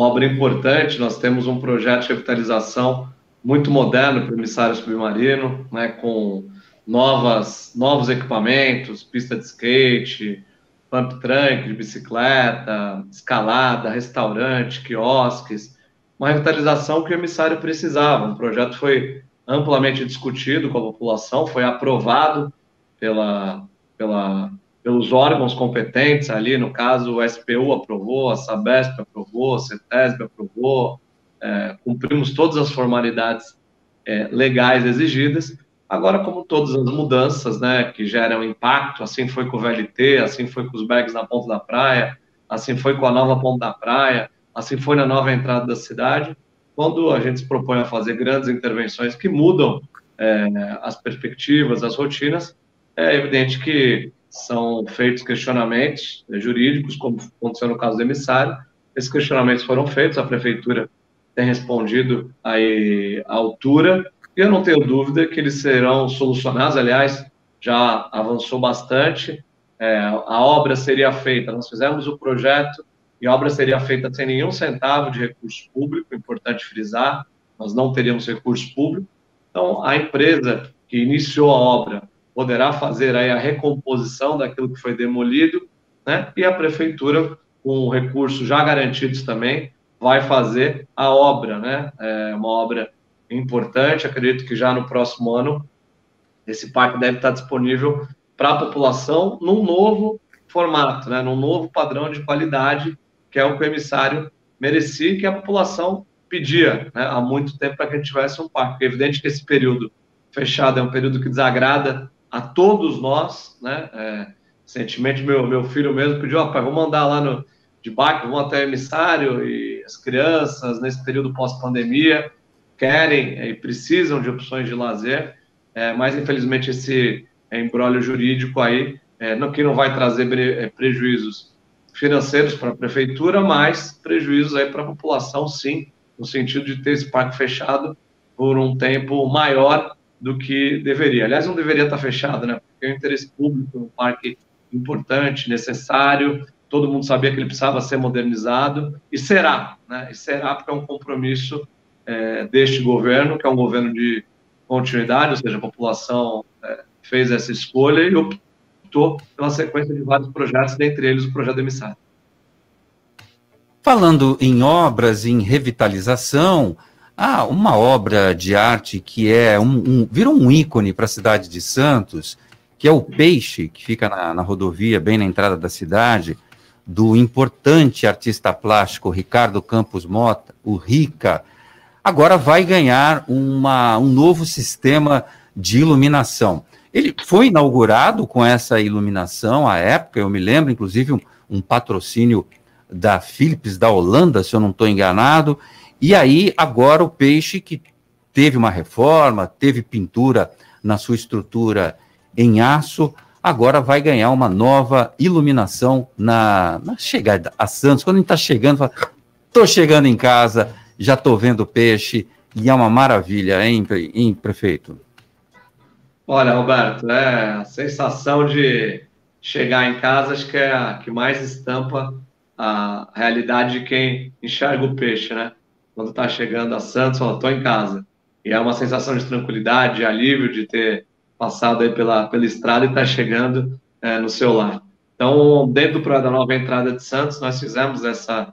obra importante. Nós temos um projeto de revitalização muito moderno para o emissário submarino, né? Com novas, novos equipamentos, pista de skate, pump trunk de bicicleta, escalada, restaurante, quiosques, uma revitalização que o emissário precisava. O projeto foi amplamente discutido com a população, foi aprovado pela, pela, pelos órgãos competentes ali, no caso, o SPU aprovou, a Sabesp aprovou, a CETESB aprovou, é, cumprimos todas as formalidades é, legais exigidas. Agora, como todas as mudanças, né, que geram impacto, assim foi com o VLT, assim foi com os bags na ponta da praia, assim foi com a nova ponta da praia, assim foi na nova entrada da cidade, quando a gente se propõe a fazer grandes intervenções que mudam é, as perspectivas, as rotinas, é evidente que são feitos questionamentos jurídicos, como aconteceu no caso do emissário. Esses questionamentos foram feitos, a prefeitura tem respondido aí à altura, e eu não tenho dúvida que eles serão solucionados. Aliás, já avançou bastante. É, a obra seria feita, nós fizemos o projeto e a obra seria feita sem nenhum centavo de recurso público, importante frisar, nós não teríamos recurso público. Então, a empresa que iniciou a obra poderá fazer aí a recomposição daquilo que foi demolido, né? E a prefeitura, com recursos já garantidos também, vai fazer a obra, né? É uma obra importante, acredito que já no próximo ano esse parque deve estar disponível para a população num novo formato, né? Num novo padrão de qualidade, que é o que o emissário merecia que a população pedia, né? Há muito tempo para que a gente tivesse um parque. É evidente que esse período fechado é um período que desagrada a todos nós, né? É, Recentemente, meu, meu filho mesmo pediu, pai, vamos mandar lá no, de bike, vamos até o emissário, e as crianças, nesse período pós-pandemia, querem e precisam de opções de lazer, é, mas infelizmente esse embrólio jurídico aí, é, não, que não vai trazer é, prejuízos financeiros para a prefeitura, mas prejuízos aí para a população, sim, no sentido de ter esse parque fechado por um tempo maior do que deveria. Aliás, não deveria estar fechado, né? Porque é um interesse público, um parque importante, necessário, todo mundo sabia que ele precisava ser modernizado, e será, né? E será porque é um compromisso é, deste governo, que é um governo de continuidade, ou seja, a população é, fez essa escolha e optou pela sequência de vários projetos, dentre eles o projeto emissário. Falando em obras, em revitalização, há uma obra de arte que é um, um virou um ícone para a cidade de Santos, que é o Peixe, que fica na, na rodovia, bem na entrada da cidade, do importante artista plástico Ricardo Campos Mota, o Rica, agora vai ganhar uma, um novo sistema de iluminação. Ele foi inaugurado com essa iluminação à época, eu me lembro, inclusive, um, um patrocínio da Philips da Holanda, se eu não estou enganado. E aí, agora o peixe que teve uma reforma, teve pintura na sua estrutura em aço, agora vai ganhar uma nova iluminação na, na chegada a Santos. Quando a gente está chegando, fala, estou chegando em casa, já estou vendo peixe, e é uma maravilha, hein, hein, prefeito? Olha, Roberto, é a sensação de chegar em casa, acho que é a que mais estampa a realidade de quem enxerga o peixe, né? Quando está chegando a Santos, fala, estou em casa. E é uma sensação de tranquilidade, de alívio de ter passado aí pela, pela estrada e estar tá chegando é, no seu lar. Então, dentro da nova entrada de Santos, nós fizemos essa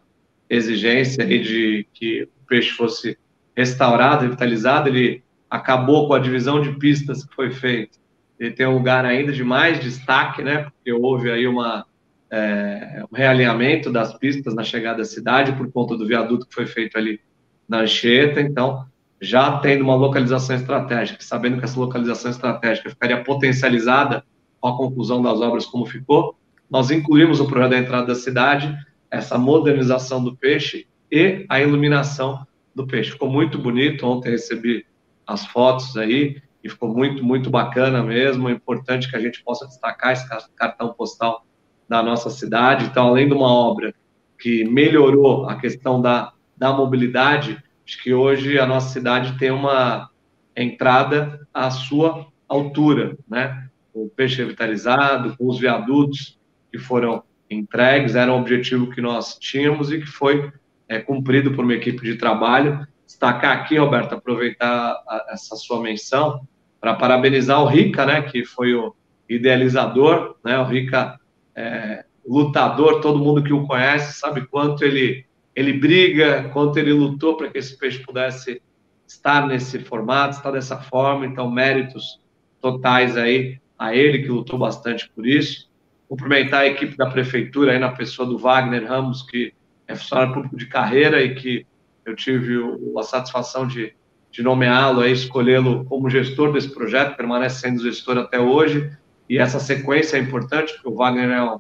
exigência aí de que o peixe fosse restaurado, revitalizado. Ele acabou com a divisão de pistas que foi feita. Ele tem um lugar ainda de mais destaque, né? Porque houve aí uma é, um realinhamento das pistas na chegada à cidade por conta do viaduto que foi feito ali na Anchieta, então já tendo uma localização estratégica, sabendo que essa localização estratégica ficaria potencializada com a conclusão das obras como ficou, nós incluímos o projeto da entrada da cidade, essa modernização do peixe e a iluminação do peixe. Ficou muito bonito, ontem recebi as fotos aí, e ficou muito, muito bacana mesmo, é importante que a gente possa destacar esse cartão postal da nossa cidade. Então, além de uma obra que melhorou a questão da, da mobilidade, acho que hoje a nossa cidade tem uma entrada à sua altura, né? O peixe revitalizado, com os viadutos que foram entregues, era um objetivo que nós tínhamos e que foi é, cumprido por uma equipe de trabalho. Destacar aqui, Roberto, aproveitar a, essa sua menção para parabenizar o Rica, né, que foi o idealizador, né, o Rica é, lutador, todo mundo que o conhece sabe quanto ele, ele briga, quanto ele lutou para que esse peixe pudesse estar nesse formato, estar dessa forma. Então, méritos totais aí a ele, que lutou bastante por isso. Cumprimentar a equipe da prefeitura, aí na pessoa do Wagner Ramos, que é funcionário público de carreira e que eu tive a satisfação de, de nomeá-lo, escolhê-lo como gestor desse projeto, permanece sendo gestor até hoje e essa sequência é importante, porque o Wagner é um,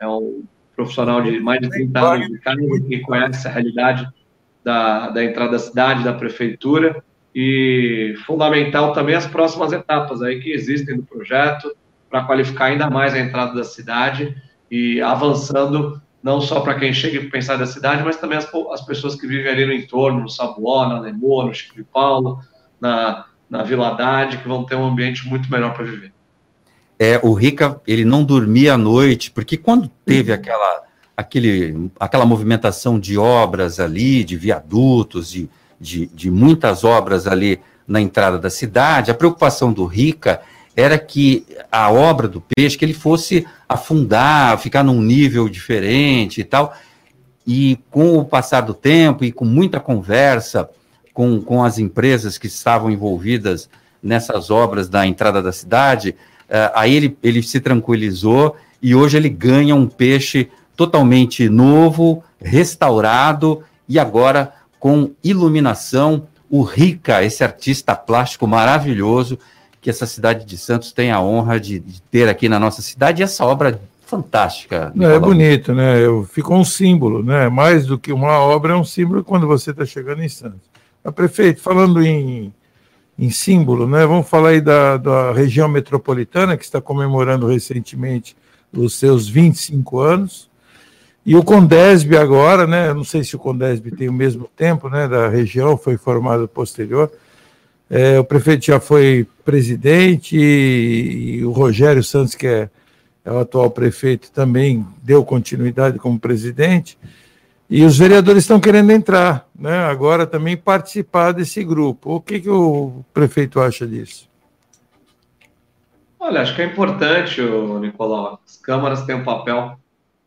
é um profissional de mais de 30 anos de carreira, que conhece a realidade da, da entrada da cidade, da prefeitura, e fundamental também as próximas etapas aí que existem do projeto, para qualificar ainda mais a entrada da cidade e avançando não só para quem chega e pensar da cidade, mas também as, as pessoas que vivem ali no entorno, no Sabuó, na Lemoa, no Chico de Paulo, na, na Vila Haddad, que vão ter um ambiente muito melhor para viver é, o Rica ele não dormia à noite, porque quando teve aquela, aquele, aquela movimentação de obras ali, de viadutos, de, de, de muitas obras ali na entrada da cidade, a preocupação do Rica era que a obra do peixe, que ele fosse afundar, ficar num nível diferente e tal. E com o passar do tempo e com muita conversa com, com as empresas que estavam envolvidas nessas obras da entrada da cidade, aí ele, ele se tranquilizou e hoje ele ganha um peixe totalmente novo, restaurado e agora com iluminação. O Rica, esse artista plástico maravilhoso que essa cidade de Santos tem a honra de, de ter aqui na nossa cidade. E essa obra fantástica. Não, é bonito, né? Eu, ficou um símbolo, né? Mais do que uma obra, é um símbolo quando você está chegando em Santos. A prefeito, falando em, em símbolo, né? Vamos falar aí da, da região metropolitana, que está comemorando recentemente os seus 25 anos. E o Condesb agora, né? Não sei se o Condesb tem o mesmo tempo, né? Da região, foi formado posterior. É, o prefeito já foi presidente e, e o Rogério Santos, que é é o atual prefeito, também deu continuidade como presidente, e os vereadores estão querendo entrar, né, agora também participar desse grupo. O que, que o prefeito acha disso? Olha, acho que é importante, Nicolau. As câmaras têm um papel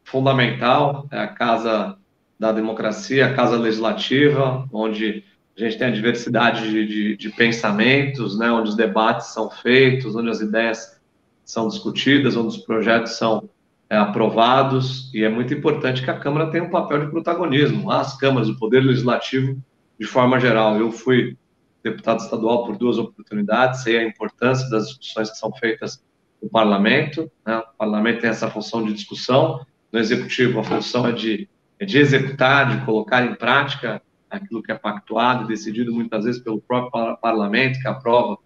fundamental, é a casa da democracia, a casa legislativa, onde a gente tem a diversidade de, de, de pensamentos, né, onde os debates são feitos, onde as ideias são discutidas, onde os projetos são é, aprovados, e é muito importante que a Câmara tenha um papel de protagonismo, as câmaras, o Poder Legislativo, de forma geral. Eu fui deputado estadual por duas oportunidades, sei a importância das discussões que são feitas no parlamento, né? o parlamento tem essa função de discussão, no executivo a função é de, é de executar, de colocar em prática aquilo que é pactuado, decidido muitas vezes pelo próprio parlamento, que aprova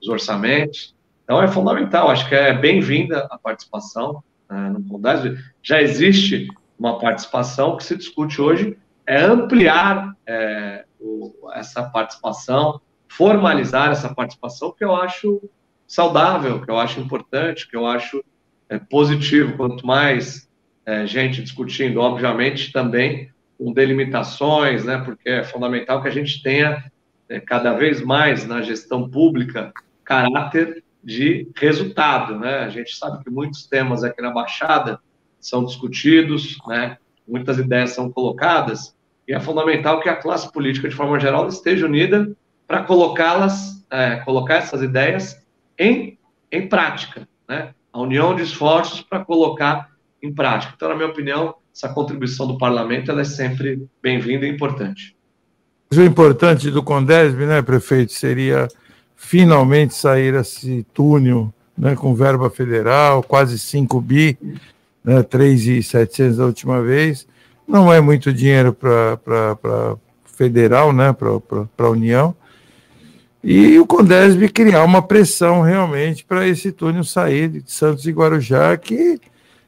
os orçamentos, então, é fundamental, acho que é bem-vinda a participação no Condado. Já existe uma participação que se discute hoje, é ampliar é, o, essa participação, formalizar essa participação, que eu acho saudável, que eu acho importante, que eu acho é, positivo. Quanto mais é, gente discutindo, obviamente, também com delimitações, né, porque é fundamental que a gente tenha é, cada vez mais na gestão pública caráter de resultado, né? A gente sabe que muitos temas aqui na Baixada são discutidos, né? Muitas ideias são colocadas e é fundamental que a classe política, de forma geral, esteja unida para colocá-las, é, colocar essas ideias em, em prática, né? A união de esforços para colocar em prática. Então, na minha opinião, essa contribuição do parlamento ela é sempre bem-vinda e importante. O importante do Condesb, né, prefeito, seria finalmente sair esse túnel né, com verba federal, quase 5 bi, né, 3,700 da última vez. Não é muito dinheiro para federal, né, para a União. E o Condesb criar uma pressão realmente para esse túnel sair de Santos e Guarujá, que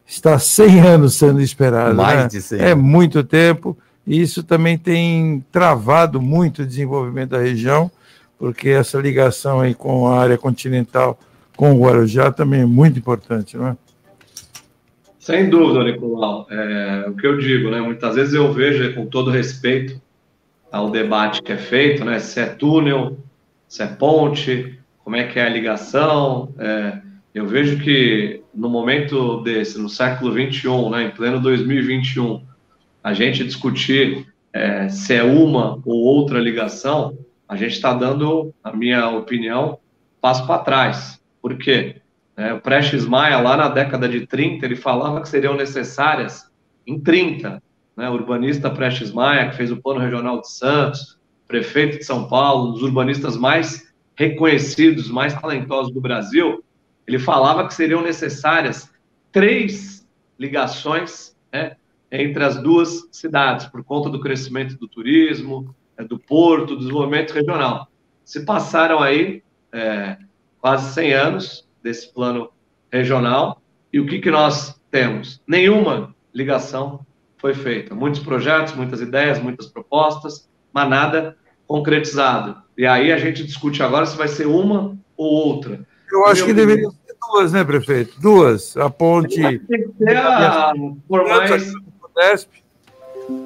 está 100 anos sendo esperado. Mais né? de 100 É muito tempo, e isso também tem travado muito o desenvolvimento da região porque essa ligação aí com a área continental, com o Guarujá, também é muito importante, não é? Sem dúvida, Nicolau. É, o que eu digo, né? Muitas vezes eu vejo, com todo respeito ao debate que é feito, né? Se é túnel, se é ponte, como é que é a ligação. É, eu vejo que no momento desse, no século 21, né, em pleno 2021, a gente discutir é, se é uma ou outra ligação, a gente está dando, na minha opinião, passo para trás. Por quê? É, o Prestes Maia, lá na década de 30, ele falava que seriam necessárias em 30. Né? O urbanista Prestes Maia, que fez o Plano Regional de Santos, prefeito de São Paulo, um dos urbanistas mais reconhecidos, mais talentosos do Brasil, ele falava que seriam necessárias três ligações né, entre as duas cidades, por conta do crescimento do turismo, do porto, do desenvolvimento regional. Se passaram aí é, quase 100 anos desse plano regional e o que, que nós temos? Nenhuma ligação foi feita. Muitos projetos, muitas ideias, muitas propostas, mas nada concretizado. E aí a gente discute agora se vai ser uma ou outra. Eu acho que deveriam ser duas, né, prefeito? Duas. A ponte. Tem que ser a, por mais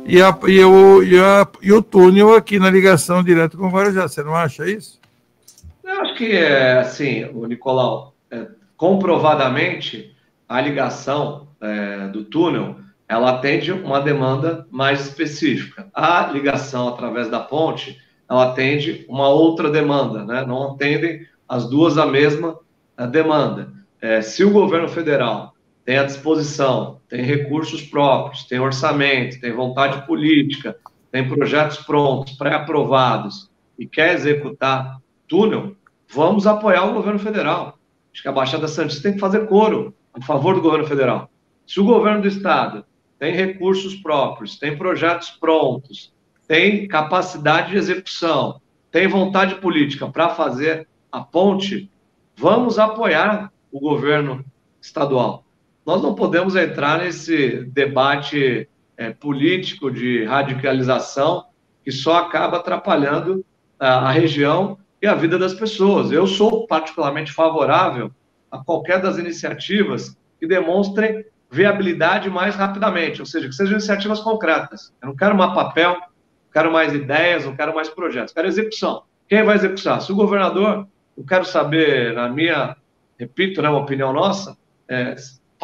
e, a, e, o, e, a, e o túnel aqui na ligação direto com o Guarujá. Você não acha isso? Eu acho que, é, assim, o Nicolau, é, comprovadamente, a ligação é, do túnel, ela atende uma demanda mais específica. A ligação através da ponte, ela atende uma outra demanda, né? não atendem as duas a mesma a demanda. É, se o governo federal tem à disposição, tem recursos próprios, tem orçamento, tem vontade política, tem projetos prontos, pré-aprovados e quer executar túnel, vamos apoiar o governo federal. Acho que a Baixada Santista tem que fazer coro em favor do governo federal. Se o governo do estado tem recursos próprios, tem projetos prontos, tem capacidade de execução, tem vontade política para fazer a ponte, vamos apoiar o governo estadual. Nós não podemos entrar nesse debate é, político de radicalização que só acaba atrapalhando a, a região e a vida das pessoas. Eu sou particularmente favorável a qualquer das iniciativas que demonstrem viabilidade mais rapidamente, ou seja, que sejam iniciativas concretas. Eu não quero mais papel, não quero mais ideias, não quero mais projetos, quero execução. Quem vai executar? Se o governador, eu quero saber, na minha, repito, né, uma opinião nossa, é,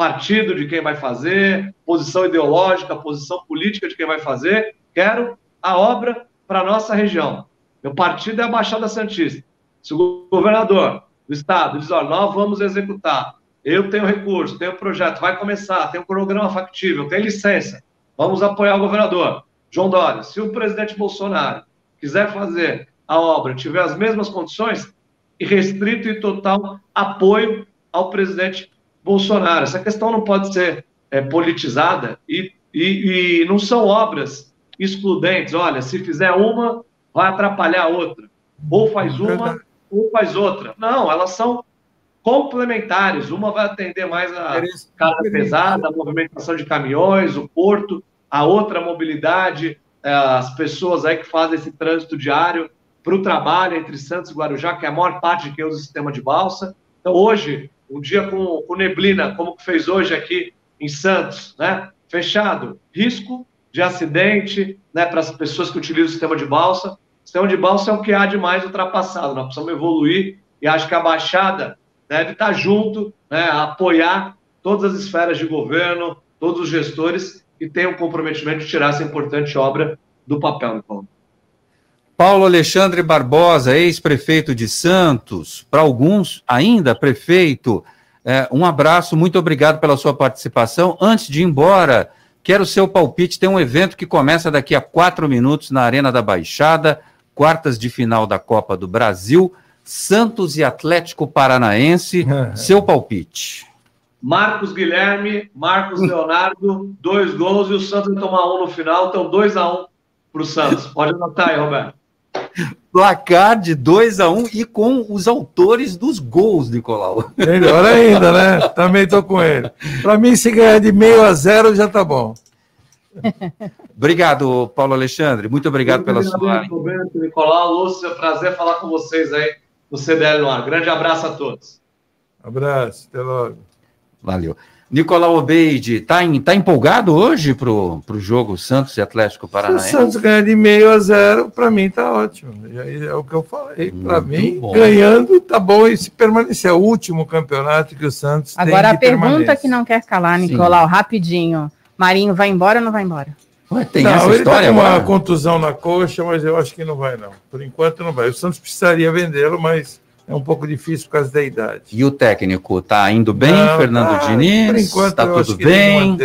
partido de quem vai fazer, posição ideológica, posição política de quem vai fazer, quero a obra para a nossa região. Meu partido é a Baixada Santista. Se o governador do estado diz, olha, nós vamos executar, eu tenho recurso, tenho projeto, vai começar, tem um programa factível, tem licença, vamos apoiar o governador. João Dória, se o presidente Bolsonaro quiser fazer a obra, tiver as mesmas condições, restrito e total apoio ao presidente Bolsonaro. Essa questão não pode ser é, politizada e, e, e não são obras excludentes. Olha, se fizer uma, vai atrapalhar a outra. Ou faz uma, ou faz outra. Não, elas são complementares. Uma vai atender mais a carga pesada, a movimentação de caminhões, o porto, a outra a mobilidade, é, as pessoas aí que fazem esse trânsito diário para o trabalho entre Santos e Guarujá, que é a maior parte de quem usa o sistema de balsa. Então, hoje, um dia com, com neblina, como que fez hoje aqui em Santos, né? Fechado, risco de acidente, né, para as pessoas que utilizam o sistema de balsa. O sistema de balsa é o que há de mais ultrapassado, nós precisamos evoluir e acho que a Baixada deve estar junto, né, apoiar todas as esferas de governo, todos os gestores que tenham o comprometimento de tirar essa importante obra do papel, Nicolau. Paulo Alexandre Barbosa, ex-prefeito de Santos, para alguns ainda prefeito, é, um abraço, muito obrigado pela sua participação. Antes de ir embora, quero seu palpite. Tem um evento que começa daqui a quatro minutos na Arena da Baixada, quartas de final da Copa do Brasil, Santos e Atlético Paranaense. seu palpite. Marcos Guilherme, Marcos Leonardo, dois gols e o Santos vai tomar um no final, então 2 a 1 um para o Santos. Pode anotar aí, Roberto. Placar de 2 a 1 um, e com os autores dos gols, Nicolau. Melhor ainda, né? Também estou com ele. Para mim, se ganhar de meio a zero, já tá bom. obrigado, Paulo Alexandre. Muito obrigado Muito pela obrigado, sua. Roberto, Nicolau, Lúcia, prazer falar com vocês aí no CDL no ar. Grande abraço a todos. Abraço, até logo. Valeu. Nicolau Obeide, tá, em, tá empolgado hoje pro, pro jogo Santos e Atlético Paranaense? Se o Santos ganhar de meio a zero, para mim tá ótimo. É o que eu falei. Para mim, bom. ganhando tá bom e se permanecer. É o último campeonato que o Santos Agora tem a pergunta que não quer calar, Nicolau, Sim. rapidinho. Marinho vai embora ou não vai embora? Ué, tem não, essa ele tá história, tá com uma contusão na coxa, mas eu acho que não vai, não. Por enquanto não vai. O Santos precisaria vendê-lo, mas é um pouco difícil por causa da idade. E o técnico está indo bem, Não, Fernando tá, Diniz? Por enquanto, está tudo bem.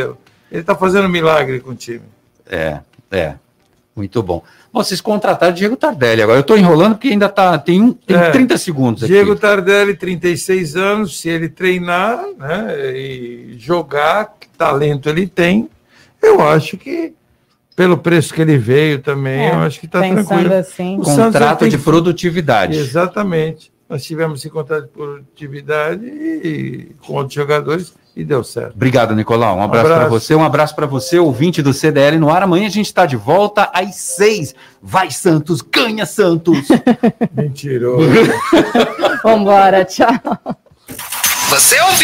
Ele está fazendo um milagre com o time. É, é. Muito bom. bom vocês contrataram Diego Tardelli. Agora eu estou enrolando porque ainda tá, tem, tem é, 30 segundos aqui. Diego Tardelli, 36 anos. Se ele treinar né, e jogar, que talento ele tem, eu acho que pelo preço que ele veio também, é, eu acho que está tranquilo. Assim. O Contrato de produtividade. Exatamente. Nós tivemos esse contrato de produtividade e, com outros jogadores e deu certo. Obrigado, Nicolau. Um abraço, um abraço. para você, um abraço para você, ouvinte do CDL no ar. Amanhã a gente está de volta às seis. Vai, Santos, ganha, Santos! Mentiroso. Vambora, tchau. Você ouviu?